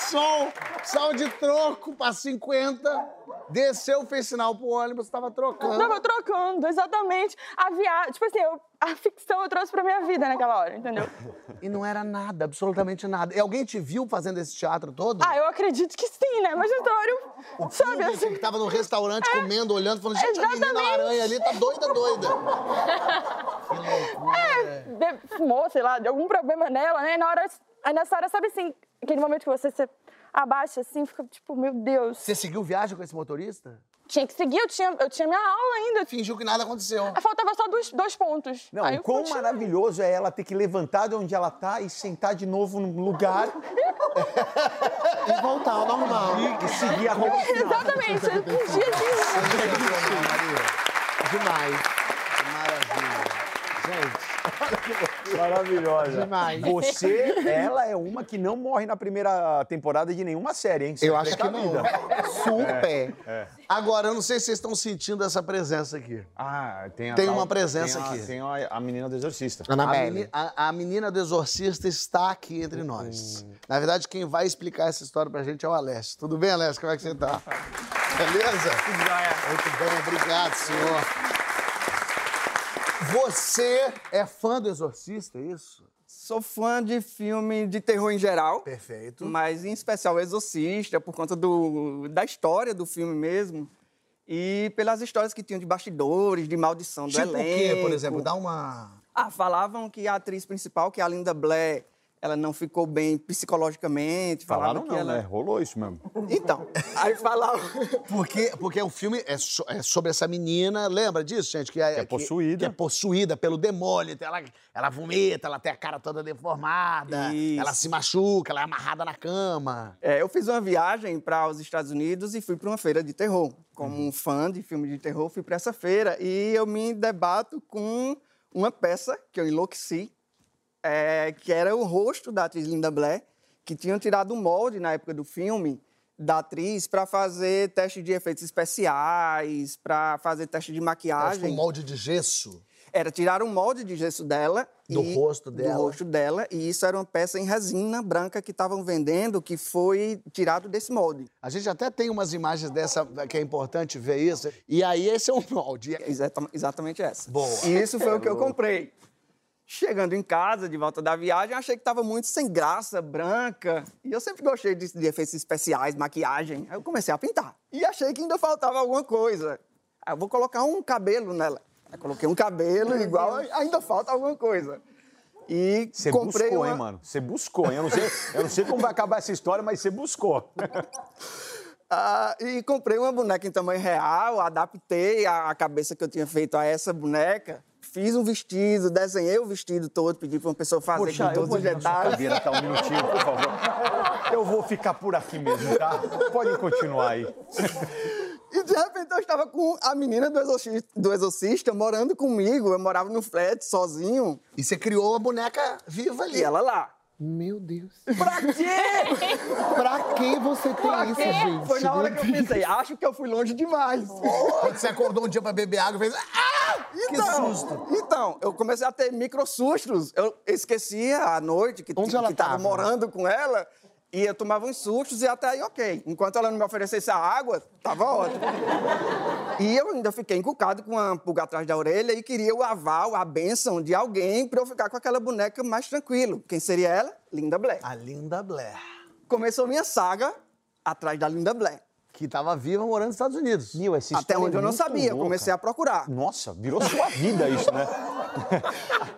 O garçom saiu de troco pra 50, desceu, fez sinal pro ônibus, tava trocando. Tava trocando, exatamente. A viagem, tipo assim, eu- a ficção eu trouxe pra minha vida naquela hora, entendeu? E não era nada, absolutamente nada. E alguém te viu fazendo esse teatro todo? Ah, eu acredito que sim, né? Mas então eu, O sabe público assim... que tava no restaurante comendo, olhando, falando, gente, a menina Exatamente. aranha ali tá doida, doida. de- fumou, sei lá, deu algum problema nela, né? Na hora, aí nessa hora, sabe assim, aquele momento que você se abaixa assim, fica tipo, meu Deus. Você seguiu viagem com esse motorista? Tinha que seguir, eu tinha, eu tinha minha aula ainda. Fingiu que nada aconteceu. Aí Faltava só dois, dois pontos. Não, aí o eu quão continuei. maravilhoso é ela ter que levantar de onde ela tá e sentar de novo no lugar E voltar ao normal. e seguir a vida. Exatamente, um dia de... Demais. Maravilha. Gente, Maravilhosa. Demais. Você, ela é uma que não morre na primeira temporada de nenhuma série, hein? Eu acho que não. vida. Super. agora, eu não sei se vocês estão sentindo essa presença aqui. Ah, tem a Tem tal- uma presença tem a- aqui. Tem a, a menina do exorcista. A, Anabelle. meni- a- a menina do exorcista está aqui entre nós. Na verdade, quem vai explicar essa história pra gente é o Alessio. Tudo bem, Alessio? Como é que você tá? Beleza? Muito bem, obrigado, senhor. Você é fã do exorcista, é isso? Sou fã de filme de terror em geral, Perfeito. mas em especial o Exorcista, por conta do, da história do filme mesmo. E pelas histórias que tinham de bastidores, de maldição do Tipo o elenco. quê, por exemplo? Dá uma... Ah, falavam que a atriz principal, que é a Linda Blair, ela não ficou bem psicologicamente. Falaram que não, ela... né? Rolou isso mesmo. Então, aí falavam... Porque, porque o filme é, so- é sobre essa menina, lembra disso, gente? Que é, Que é possuída. Que, é possuída pelo demônio. então Ela, ela vomita, ela tem a cara toda deformada, Isso. ela se machuca, ela é amarrada na cama. É, eu fiz uma viagem para os Estados Unidos e fui para uma feira de terror. Como um fã de filme de terror, fui para essa feira e eu me debato com uma peça que eu enlouqueci, é, que era o rosto da atriz Linda Blair, que tinham tirado o molde na época do filme da atriz para fazer teste de efeitos especiais, para fazer teste de que maquiagem. um molde de gesso. Era tirar um molde de gesso dela. Do e- rosto dela. Do rosto dela. E isso era uma peça em resina branca que estavam vendendo, que foi tirado desse molde. A gente até tem umas imagens dessa, que é importante ver isso. E aí esse é um molde. Exata- exatamente essa. Boa. E isso foi o que eu comprei. Chegando em casa, de volta da viagem, achei que estava muito sem graça, branca. E eu sempre gostei de, de efeitos especiais, maquiagem. Aí eu comecei a pintar. E achei que ainda faltava alguma coisa. Aí eu vou colocar um cabelo nela. Aí coloquei um cabelo igual, ainda falta alguma coisa. E Você comprei buscou, uma... hein, mano? Você buscou, hein? Eu não, sei, eu não sei como vai acabar essa história, mas você buscou. Ah, e comprei uma boneca em tamanho real, adaptei a cabeça que eu tinha feito a essa boneca, fiz um vestido, desenhei o vestido todo, pedi para uma pessoa fazer Poxa, com todos os detalhes. cadeira, tá? Um minutinho, por favor. Eu vou ficar por aqui mesmo, tá? Pode continuar aí. E de repente eu estava com a menina do exorcista, do exorcista morando comigo, eu morava no flat sozinho, E você criou a boneca viva ali. e ela lá. Meu Deus. Pra quê? Pra que você tem isso, gente? Foi na hora que eu pensei, acho que eu fui longe demais. Quando você acordou um dia pra beber água e fez. Ah! Então! Então, eu comecei a ter micro sustos. Eu esquecia à noite que, Onde que ela tava tava? morando com ela. E eu tomava uns sustos e até aí, ok. Enquanto ela não me oferecesse a água, tava ótimo. E eu ainda fiquei encucado com uma pulga atrás da orelha e queria o aval, a bênção de alguém pra eu ficar com aquela boneca mais tranquilo. Quem seria ela? Linda Blair. A Linda Blair, Começou minha saga atrás da Linda Blair. Que tava viva morando nos Estados Unidos. Meu, essa Até onde é eu não sabia, louca. comecei a procurar. Nossa, virou sua vida isso, né?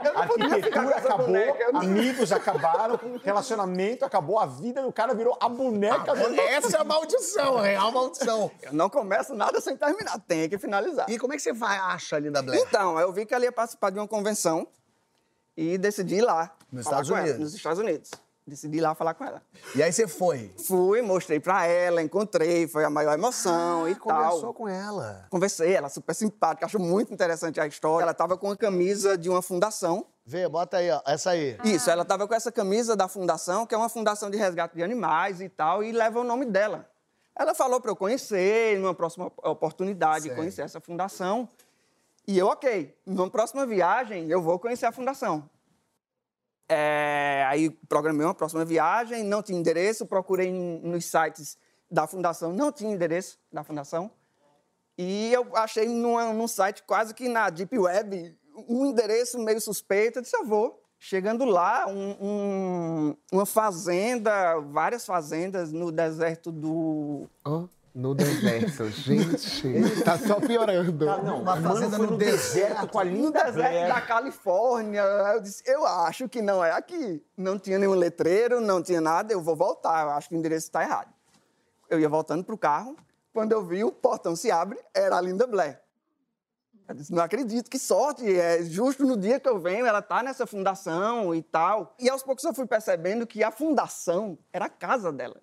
Com Arquitetura acabou, boneca. amigos acabaram, relacionamento acabou, a vida do cara virou a boneca do... Essa é a maldição, a real maldição. Eu não começo nada sem terminar, tem que finalizar. E como é que você vai, acha a Linda Blair? Então, eu vi que ela ia participar de uma convenção e decidi ir lá. Nos Estados com ela, Unidos. nos Estados Unidos. Decidi ir lá falar com ela. E aí você foi. Fui, mostrei pra ela, encontrei, foi a maior emoção e Conversou tal. com ela. Conversei, ela super simpática, acho muito interessante a história. Ela tava com a camisa de uma fundação. Vê, bota aí, ó. Essa aí. Isso, ela tava com essa camisa da fundação, que é uma fundação de resgate de animais e tal, e leva o nome dela. Ela falou para eu conhecer, numa próxima oportunidade, Sei. conhecer essa fundação. E eu, ok, numa próxima viagem, eu vou conhecer a fundação. É, aí programei uma próxima viagem, não tinha endereço, procurei nos sites da fundação, não tinha endereço da fundação. E eu achei numa- num site quase que na Deep Web um endereço meio suspeito. Eu disse, eu vou. Chegando lá, um- um- uma fazenda, várias fazendas no deserto do. Ó, no deserto, gente. Tá só piorando. Não, Uma fazenda no no deserto com a linda deserto Blair. da Califórnia. Eu disse, eu acho que não é aqui. Não tinha nenhum letreiro, não tinha nada, eu vou voltar. Eu acho que o endereço está errado. Eu ia voltando pro carro, quando eu vi o portão se abre, era a Linda Blair. Eu disse, não acredito, que sorte. É justo no dia que eu venho, ela tá nessa fundação e tal. E aos poucos eu fui percebendo que a fundação era a casa dela.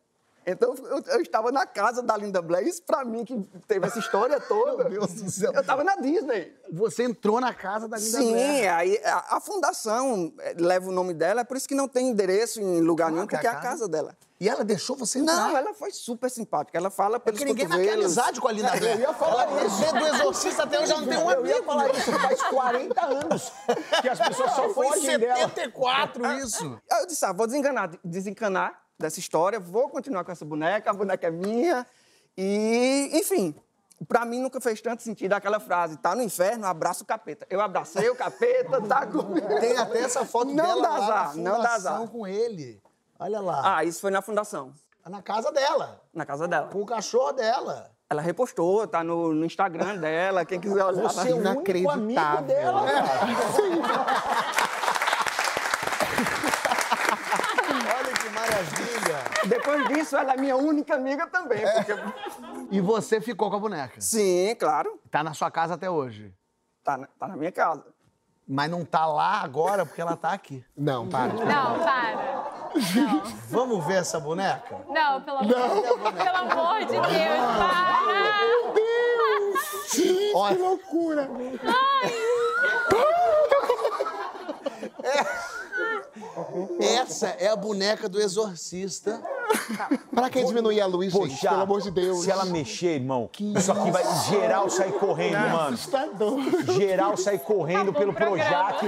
Então eu, eu estava na casa da Linda Blair. Isso pra mim, que teve essa história toda. Meu Deus do céu. Eu estava na Disney. Você entrou na casa da Linda Sim, Blair. aí a, a fundação eh, leva o nome dela, é por isso que não tem endereço em lugar nenhum, que é a porque é a casa? casa dela. E ela deixou você entrar? Não, ela foi super simpática. Ela fala É pelos porque ninguém mais quer cotovelos. amizade com a Linda Blair. Eu ia falar ela, isso. Desde do exorcista até hoje ela não tem um Eu ia amigo. falar isso, faz 40 anos que as pessoas só Foi em fogem dela. 74 isso. Aí eu disse, ah, vou desenganar, desencanar dessa história, vou continuar com essa boneca, a boneca é minha. E, enfim, pra mim nunca fez tanto sentido aquela frase, tá no inferno, abraça o capeta. Eu abracei o capeta, tá comigo. Tem até essa foto Não dela dá lá azar, na não dá fundação azar. com ele. Olha lá. Ah, isso foi na fundação, Na casa dela. na casa dela. Com o cachorro dela. Ela repostou, tá no, no Instagram dela, quem quiser olhar. Você é o único amigo Inacreditável. dela, cara que Depois disso, ela é minha única amiga também. Porque... E você ficou com a boneca. Sim, claro. Tá na sua casa até hoje. Tá na, tá na minha casa. Mas não tá lá agora porque ela tá aqui. Não, para. Não, para. Vamos ver essa boneca? Não, pelo amor, pelo amor de Deus, para! Olha, Que loucura. Essa é a boneca do exorcista Pra que diminuir a luz, gente? Poxa, Pelo amor de Deus. Se ela mexer, irmão, isso aqui vai geral sair correndo, mano. Assustador. Geral sair correndo pelo Projac.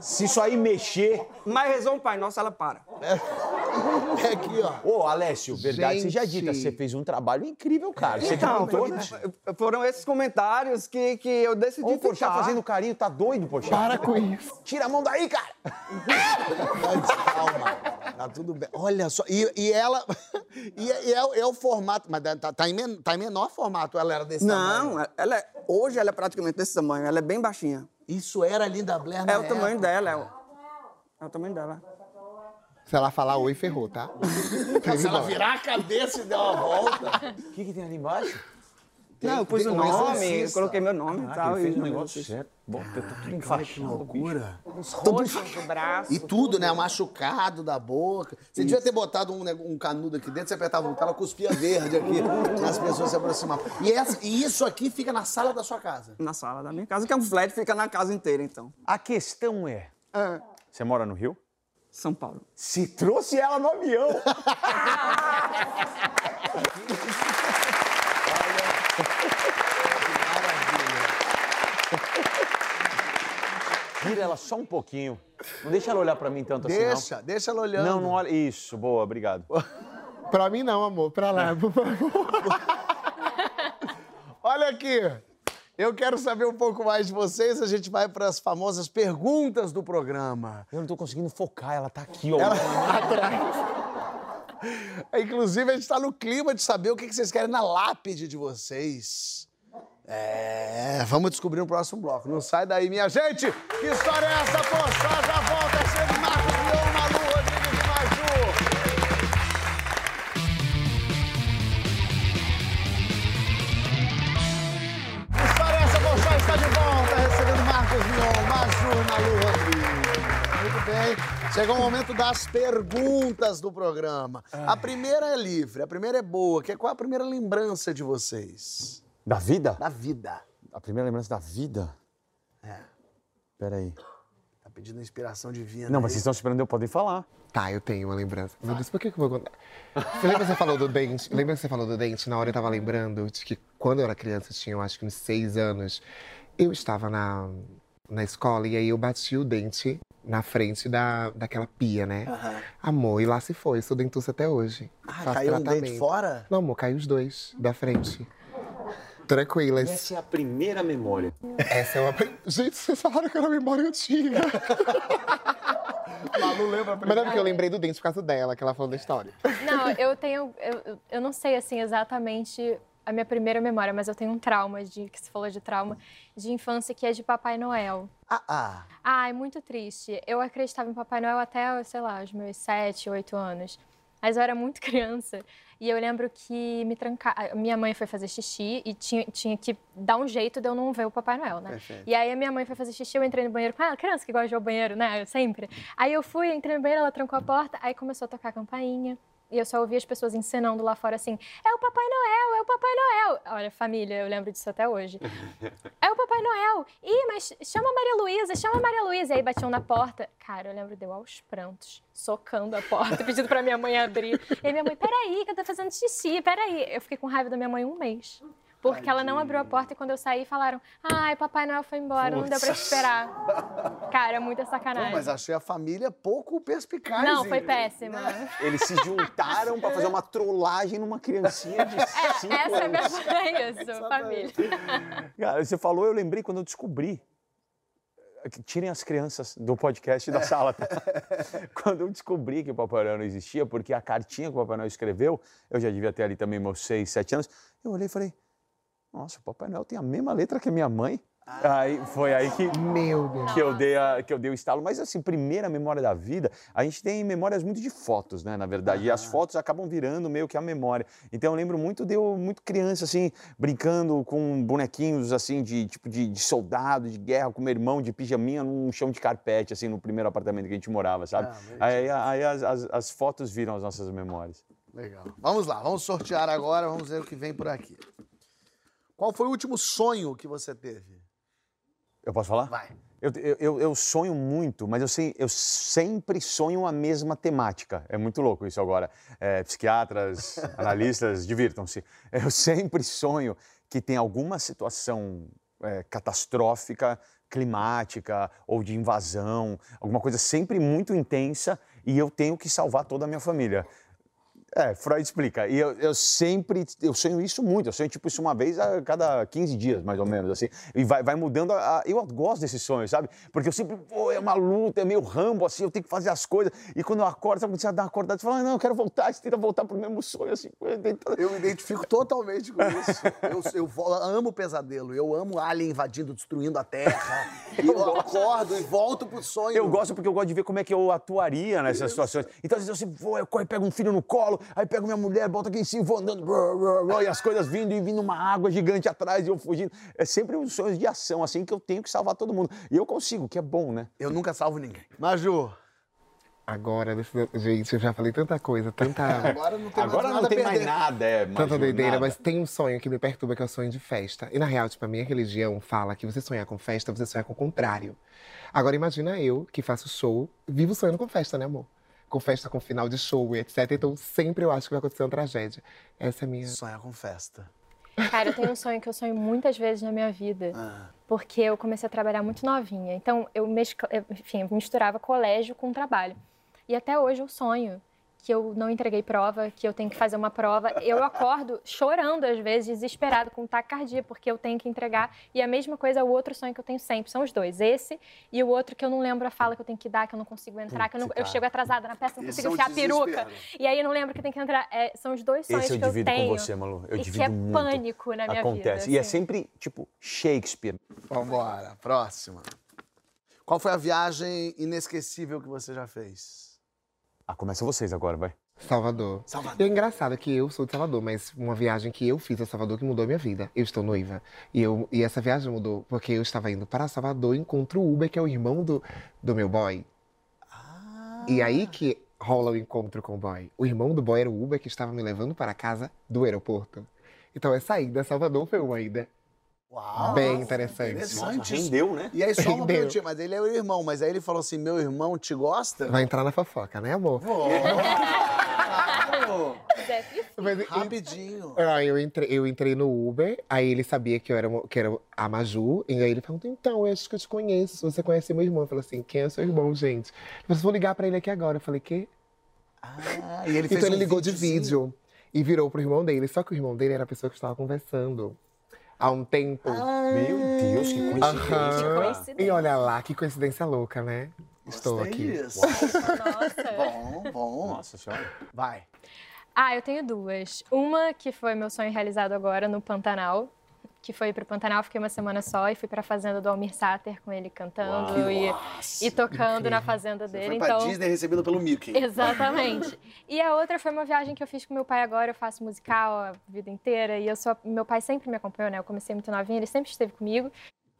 Se isso aí mexer. Mas rezou um Pai Nosso, ela para. É aqui, ó. Ô, Alessio, verdade seja Gente. dita, você fez um trabalho incrível, cara. Você Então, tentou, foi- foram esses comentários que, que eu decidi Ô, o Porchat fazendo carinho, tá doido, Porchat? Para com isso. Tira a mão daí, cara! Mas calma, tá tudo bem. Olha só, e, e ela. E, é, e é, é o formato, mas tá, tá em men- tá em menor formato, ela era desse tamanho. Não, ela é, hoje ela é praticamente desse tamanho, ela é bem baixinha. Isso era a Linda Blair na É o tamanho época. dela, é o, é o tamanho dela. Se ela falar oi, ferrou, tá? Se ela virar a cabeça e der uma volta. O que, que tem ali embaixo? Não, eu pus tem o um nome, exorcista. coloquei meu nome e Ah, tal. ele fez e um negócio certo. Bom, tá tudo enfaixado. Loucura. Os roxos do braço. E tudo, né? Machucado da boca. Você devia ter botado um, um canudo aqui dentro, você apertava o botão, ela cuspia verde aqui, as pessoas se aproximavam. E, essa- e isso aqui fica na sala da sua casa. Na sala da minha casa, que é um flat, fica na casa inteira, então. A questão é, É, você mora no Rio? São Paulo. Se trouxe ela no avião. Vira ela só um pouquinho. Não deixa ela olhar pra mim tanto assim, Deixa, deixa ela olhando. não. Não, não olha. Isso, boa, obrigado. Pra mim não, amor. Pra lá, por favor. Olha aqui. Eu quero saber um pouco mais de vocês. A gente vai para as famosas perguntas do programa. Eu não tô conseguindo focar, ela tá aqui, ó. Inclusive, a gente está no clima de saber o que vocês querem na lápide de vocês. É, vamos descobrir no próximo bloco. Não sai daí, minha gente! Que história é essa, poxa? Já volta, é sempre Marcos Leão, Malu, bem. Chegou o momento das perguntas do programa. A primeira é livre, a primeira é boa. Que é qual a primeira lembrança de vocês? Da vida? Da vida. A primeira lembrança da vida? É. Peraí. Tá pedindo inspiração divina. Não, aí. mas vocês estão esperando eu poder falar. Tá, eu tenho uma lembrança. Meu Deus, por que, que eu vou contar? Você lembra que você falou do dente? Lembra que você falou do dente? Na hora eu tava lembrando de que quando eu era criança, tinha eu acho que uns seis anos, eu estava na, na escola e aí eu bati o dente na frente da, daquela pia, né? Amor, e lá se foi, sou dentuça até hoje. Ah, Faço caiu um dente tratamento. fora? Não, amor, caiu os dois da frente. Tranquilas. Essa é a primeira memória. Essa é uma. Gente, vocês falaram que era memória antiga. Malu lembra a Mas é porque eu lembrei do dente por causa dela, que ela falou da história. Não, eu tenho. Eu- eu não sei assim exatamente a minha primeira memória, mas eu tenho um trauma de que se falou de trauma de infância que é de Papai Noel. Ah, ah. Ai, muito triste. Eu acreditava em Papai Noel até, sei lá, os meus sete, oito anos. Mas eu era muito criança. E eu lembro que me trancar. Minha mãe foi fazer xixi e tinha, tinha que dar um jeito de eu não ver o Papai Noel, né? Perfeito. E aí a minha mãe foi fazer xixi, eu entrei no banheiro com ela, criança que gosta de ir ao banheiro, né? Sempre. Aí eu fui, entrei no banheiro, ela trancou a porta, aí começou a tocar a campainha. E eu só ouvi as pessoas encenando lá fora assim: é o Papai Noel, é o Papai Noel. Olha, família, eu lembro disso até hoje. É o Papai Noel. Ih, mas chama a Maria Luísa, chama a Maria Luísa. E aí batiam na porta. Cara, eu lembro, deu aos prantos, socando a porta, pedindo pra minha mãe abrir. E aí minha mãe, peraí, que eu tô fazendo xixi, peraí. Eu fiquei com raiva da minha mãe um mês. Porque ela não abriu a porta e quando eu saí falaram: Ai, Papai Noel foi embora, não deu pra esperar. Cara, é muita Pô, sacanagem. mas achei a família pouco perspicaz. Não, foi péssima. Eles se juntaram pra fazer uma trollagem numa criancinha de cinco Essa é a anos. verdade, é isso, família. Cara, você falou, eu lembrei quando eu descobri. Tirem as crianças do podcast da sala. tá? quando eu descobri que o Papai Noel não existia, porque a cartinha que o Papai Noel escreveu, eu já devia ter ali também meus seis, sete anos, eu olhei e falei, nossa, o Papai Noel tem a mesma letra que a minha mãe. Aí foi aí que Meu Deus. que eu dei a, que eu dei o estalo. Mas assim, primeira memória da vida, a gente tem memórias muito de fotos, né, na verdade. E as fotos acabam virando meio que a memória. Então eu lembro muito de eu muito criança assim, brincando com bonequinhos assim de tipo de, de soldado, de guerra, com meu irmão de pijaminha num chão de carpete assim no primeiro apartamento que a gente morava, sabe? Ah, aí aí as, as, as fotos viram as nossas memórias. Legal. Vamos lá, vamos sortear agora, vamos ver o que vem por aqui. Qual foi o último sonho que você teve? Eu posso falar? Vai. Eu, eu, eu, sonho muito, mas eu, sei, eu sempre sonho a mesma temática. É muito louco isso agora. É, psiquiatras, analistas, divirtam-se. Eu sempre sonho que tem alguma situação é, catastrófica, climática ou de invasão, alguma coisa sempre muito intensa e eu tenho que salvar toda a minha família. É, Freud explica. E eu, eu, sempre, eu sonho isso muito. Eu sonho, tipo, isso uma vez a cada 15 dias, mais ou menos, assim. E vai, vai mudando. A, eu gosto desses sonhos, sabe? Porque eu sempre, pô, é uma luta, é meio rambo, assim, eu tenho que fazer as coisas. E quando eu acordo, sabe quando você dá uma acordada, você fala, ah, não, eu quero voltar, você tenta voltar pro mesmo sonho, assim. Eu me identifico totalmente com isso. Eu, eu, amo pesadelo, eu amo alien invadindo, destruindo a Terra. e eu acordo e volto pro sonho. Eu gosto porque eu gosto de ver como é que eu atuaria nessas isso. situações. Então, às vezes eu sempre vou, eu corro e pego um filho no colo, aí pego minha mulher, volto aqui em cima, vou andando, e as coisas vindo e vindo uma água gigante atrás e eu fugindo. É sempre um sonho de ação, assim, que eu tenho que salvar todo mundo. E eu consigo, que é bom, né? Eu nunca salvo ninguém. Maju. Agora, gente, eu já falei tanta coisa, tanta. Agora não tem Agora mais não nada tem mais nada, é. Tanta doideira, mas tem um sonho que me perturba, que é o sonho de festa. E na real, tipo, a minha religião fala que você sonhar com festa, você sonha com o contrário. Agora imagina eu, que faço show, vivo sonhando com festa, né, amor? Com festa com final de show e etc. Então sempre eu acho que vai acontecer uma tragédia. Essa é a minha. Sonhar com festa. Cara, eu tenho um sonho que eu sonho muitas vezes na minha vida. Ah. Porque eu comecei a trabalhar muito novinha. Então eu, mescla... Enfim, eu misturava colégio com trabalho. E até hoje eu sonho que eu não entreguei prova, que eu tenho que fazer uma prova. Eu acordo chorando, às vezes, desesperado, com taquicardia, porque eu tenho que entregar. E a mesma coisa, o outro sonho que eu tenho sempre, são os dois. Esse e o outro que eu não lembro a fala que eu tenho que dar, que eu não consigo entrar, que eu, não, eu chego atrasada na peça, não consigo enfiar a peruca. E aí eu não lembro que tem que entrar. É, são os dois sonhos Esse eu que eu divido tenho. com você, Malu. Eu e divido que é muito. pânico na minha Acontece. vida. Assim. E é assim. sempre, tipo, Shakespeare. Vambora, próxima. Qual foi a viagem inesquecível que você já fez? Ah, começa vocês agora, vai. Salvador. Salvador. E é engraçado que eu sou de Salvador, mas uma viagem que eu fiz a Salvador que mudou a minha vida. Eu estou noiva. E, eu, e essa viagem mudou porque eu estava indo para Salvador e encontro o Uber, que é o irmão do, do meu boy. Ah. E aí que rola o encontro com o boy. O irmão do boy era o Uber que estava me levando para casa do aeroporto. Então essa ida a Salvador foi uma ida Uau, Bem interessante. interessante. Nossa, rendeu, né? E aí, só uma Rendeu. perguntinha, mas ele é o irmão, mas aí ele falou assim: meu irmão te gosta? Vai entrar na fofoca, né, amor? Claro. Deve Mas, Rapidinho. Ah, eu entrei, eu entrei no Uber, aí ele sabia que eu era, que era a Maju, e aí ele perguntou, então, eu acho que eu te conheço, você conhece meu irmão? Eu falei assim, quem é seu irmão, gente? Ele falou, vou ligar pra ele aqui agora. Eu falei, quê? Ah, e ele fez Então ele um ligou de videozinho. vídeo e virou pro irmão dele, só que o irmão dele era a pessoa que estava conversando há um tempo. Meu Deus, que coincidência. Coincidência. E olha lá, que coincidência louca, né? Estou Gostei aqui. disso. Nossa. Bom, bom. Nossa senhora. Vai. Ah, eu tenho duas. Uma que foi meu sonho realizado agora no Pantanal, que foi pro Pantanal, fiquei uma semana só e fui pra fazenda do Almir Sater com ele cantando e, Nossa. e tocando na fazenda Você dele. foi pra então, Disney recebida pelo Mickey. Exatamente. E a outra foi uma viagem que eu fiz com meu pai agora. Eu faço musical a vida inteira e eu sou meu pai sempre me acompanhou, né? Eu comecei muito novinha, ele sempre esteve comigo.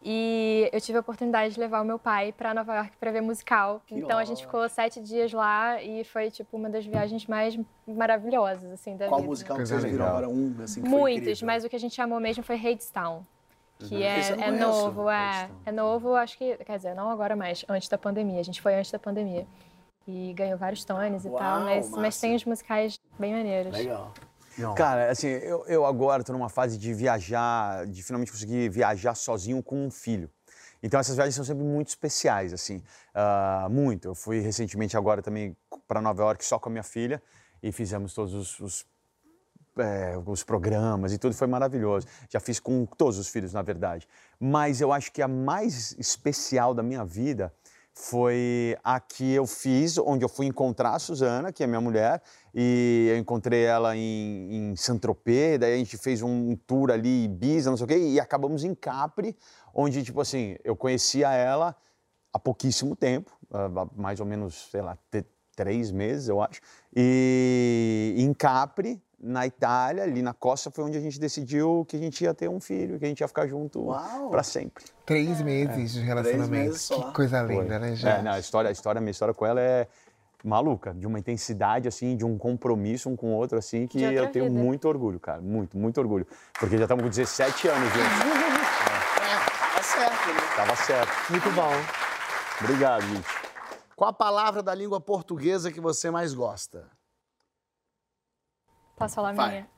E eu tive a oportunidade de levar o meu pai para Nova York para ver musical. então a gente ficou sete dias lá e foi tipo uma das viagens mais maravilhosas assim da Qual vida. musical que vocês viram agora? Um, assim, que Muitos, mas o que a gente chamou mesmo foi Hadestown. Que é, não é conheço, novo, é, é novo, acho que, quer dizer, não agora mais, antes da pandemia. A gente foi antes da pandemia. E ganhou vários tones e Uau, tal, mas, mas tem uns musicais bem maneiros. Legal. Não. Cara, assim, eu, eu agora tô numa fase de viajar, de finalmente conseguir viajar sozinho com um filho. Então essas viagens são sempre muito especiais, assim, ah, muito. Eu fui recentemente agora também para Nova York só com a minha filha e fizemos todos os, os, é, os programas e tudo, foi maravilhoso. Já fiz com todos os filhos, na verdade. Mas eu acho que a mais especial da minha vida foi a que eu fiz, onde eu fui encontrar a Suzana, que é minha mulher, e eu encontrei ela em, em Saint-Tropez, daí a gente fez um tour ali, Ibiza, não sei o quê, e acabamos em Capri, onde, tipo assim, eu conhecia ela há pouquíssimo tempo, mais ou menos, sei lá, três meses, eu acho, e em Capri, na Itália, ali na costa, foi onde a gente decidiu que a gente ia ter um filho, que a gente ia ficar junto para sempre. Três meses de relacionamento. meses só. que coisa Foi. linda, né, É, gente? não, a história, a história, a minha história com ela é maluca, de uma intensidade, assim, de um compromisso um com o outro, assim, que eu tenho vida. muito orgulho, cara, muito, muito orgulho. Porque já estamos com 17 anos juntos. Tá certo, né? Tava certo. Muito bom. Obrigado, gente. Qual a palavra da língua portuguesa que você mais gosta? Posso falar a Vai. minha?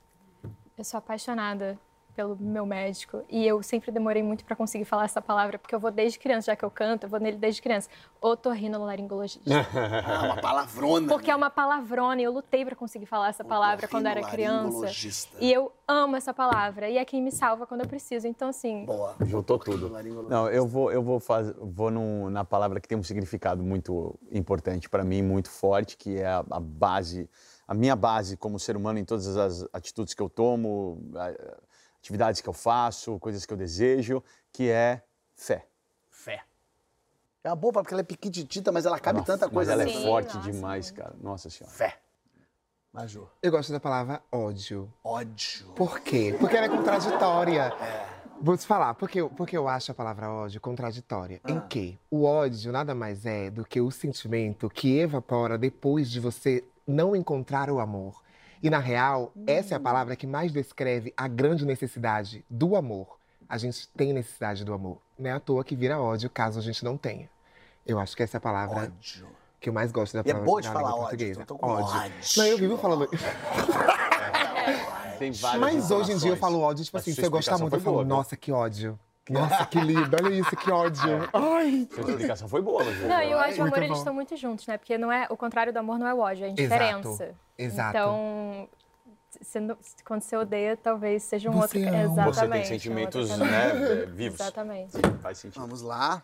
Eu sou apaixonada pelo meu médico e eu sempre demorei muito para conseguir falar essa palavra, porque eu vou desde criança, já que eu canto, eu vou nele desde criança. Otorrinolaringologista. Ah, uma palavrona. Porque é uma palavrona e eu lutei para conseguir falar essa palavra quando era criança. E eu amo essa palavra e é quem me salva quando eu preciso. Então, assim, Boa. Juntou tudo. Não, eu vou, eu vou, faz, vou num- na palavra que tem um significado muito importante para mim, muito forte, que é a, a base, a minha base como ser humano em todas as atitudes que eu tomo, a- atividades que eu faço, coisas que eu desejo, que é fé. Fé. É uma boa, porque ela é pequititita, mas ela cabe Nossa, tanta coisa Mas ela é Sim, forte nossa, demais, sim. cara. Nossa senhora. Fé. Major. Eu gosto da palavra ódio. Ódio. Por quê? Porque ela é contraditória. Vou te falar, porque, eu- porque eu acho a palavra ódio contraditória. Em que o ódio nada mais é do que o sentimento que evapora depois de você não encontrar o amor. E na real, essa é a palavra que mais descreve a grande necessidade do amor. A gente tem necessidade do amor. Não é à toa que vira ódio caso a gente não tenha. Eu acho que essa é a palavra Ódio. que eu mais gosto da E é palavra boa de falar ódio, então tô com ódio. Não, eu vivo falando. Tem várias Mas hoje em dia eu falo ódio, tipo Mas assim, se eu gostar muito, eu falo, boa, nossa, que ódio. Nossa, que lindo, olha isso, que ódio. Ai. Sua explicação foi boa, Lu. Não, e o ódio e o amor, eles estão muito juntos, né? Porque não é, o contrário do amor não é o ódio, é a indiferença. exato. Então, você não- quando você odeia, talvez seja um Você outro... ama. Exatamente. Você tem é um sentimentos caminho. né, vivos. Exatamente. Faz sentido. Vamos lá.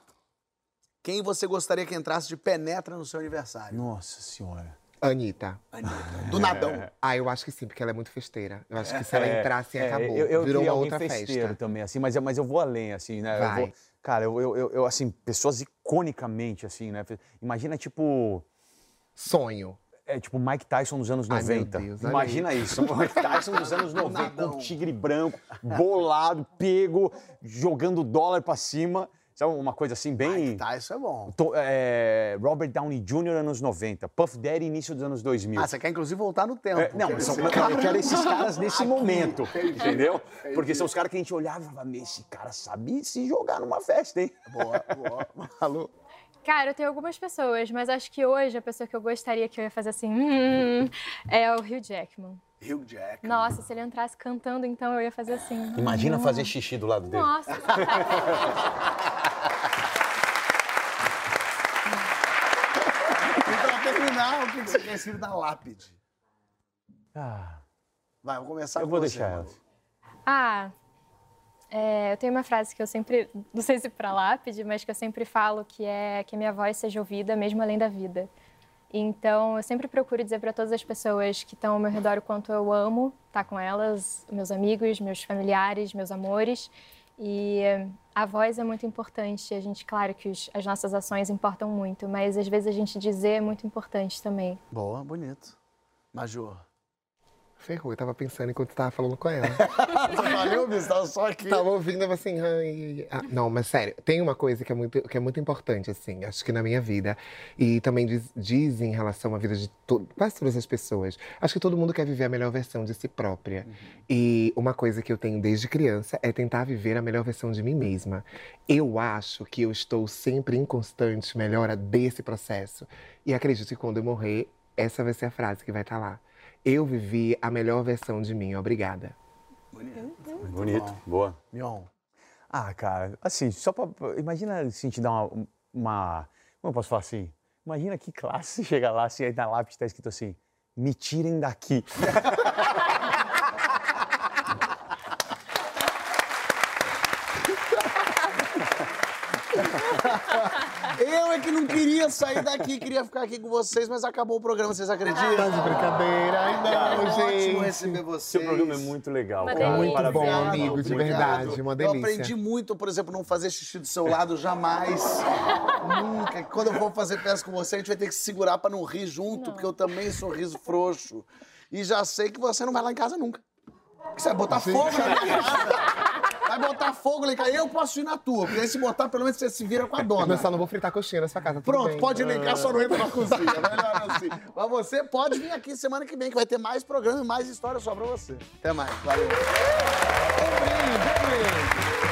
Quem você gostaria que entrasse de penetra no seu aniversário? Nossa senhora. Anitta. Anitta. Do nadão. Ah, eu acho que sim, porque ela é muito festeira. Eu acho que se ela entrasse, é, acabou. Eu, eu Virou uma outra festa. também, assim, mas, eu- mas eu vou além, assim, né? Eu Vai. vou- cara, eu, eu, eu- eu, assim, pessoas iconicamente, assim, né? Imagina, tipo, Sonho. É, tipo Mike Tyson dos anos Ai, meu 90. Deus, olha Imagina isso, Mike Tyson dos anos 90, com tigre branco, bolado, pego, jogando dólar pra cima. Sabe, uma coisa assim, bem... Tá, isso é bom. To- é, Robert Downey Jr. anos 90, Puff Daddy início dos anos 2000. Ah, você quer inclusive voltar no tempo. É, não, mas são, eu quero esses caras nesse momento, entendeu? Porque são os caras que a gente olhava e falava, "Meu, esse cara sabe se jogar numa festa, hein? Boa, boa. Malu. Cara, eu tenho algumas pessoas, mas acho que hoje a pessoa que eu gostaria que eu ia fazer assim hum, é o Hugh Jackman. Hugh Jack. Nossa, se ele entrasse cantando, então eu ia fazer assim. Imagina hum. fazer xixi do lado dele. Nossa, E pra terminar, o que você quer escrito na lápide? Ah, Vai, vou começar eu com vou você, deixar Malu. ela. Ah, é, eu tenho uma frase que eu sempre, não sei se para lápide, mas que eu sempre falo que é que minha voz seja ouvida mesmo além da vida. Então, eu sempre procuro dizer para todas as pessoas que estão ao meu redor o quanto eu amo estar com elas, meus amigos, meus familiares, meus amores. E a voz é muito importante. A gente, claro que os- as nossas ações importam muito, mas às vezes a gente dizer é muito importante também. Boa, bonito. Major. Ferrou, eu tava pensando enquanto tava falando com ela. Valeu, bicho, tava só aqui. Tava ouvindo, eu assim, ai, ah, não, mas sério, tem uma coisa que é muito, que é muito importante, assim, acho que na minha vida, e também diz, diz em relação à vida de to- quase todas as pessoas. Acho que todo mundo quer viver a melhor versão de si própria. E uma coisa que eu tenho desde criança é tentar viver a melhor versão de mim mesma. Eu acho que eu estou sempre em constante melhora desse processo. E acredito que quando eu morrer, essa vai ser a frase que vai estar lá. Eu vivi a melhor versão de mim, obrigada. Bonito, boa. Mion. Ah, cara, assim, só pra. Imagina assim, te dar uma, uma. Como eu posso falar assim? Imagina que classe você chega lá, assim, aí na lápide tá escrito assim: me tirem daqui. Eu é que não queria sair daqui, queria ficar aqui com vocês, mas acabou o programa, vocês acreditam? Tá de brincadeira, ai não, Ótimo gente. receber vocês. Seu programa é muito legal. Uma cara. Muito bom, Parabéns. amigo, de verdade, uma Eu delícia. aprendi muito, por exemplo, não fazer xixi do seu lado jamais. Nunca. Quando eu for fazer peça com você, a gente vai ter que se segurar pra não rir junto, porque eu também sou riso frouxo. E já sei que você não vai lá em casa nunca. Você vai botar fogo na minha casa. Vai botar fogo casa. Eu posso ir na tua, porque aí se botar, pelo menos você se vira com a dona. Mas só não vou fritar coxinha na sua casa, Pronto, bem. pode casa, só não entra na cozinha. Melhor assim. Mas você pode vir aqui semana que vem, que vai ter mais programa e mais história só pra você. Até mais. Valeu. Um brinde, um brinde.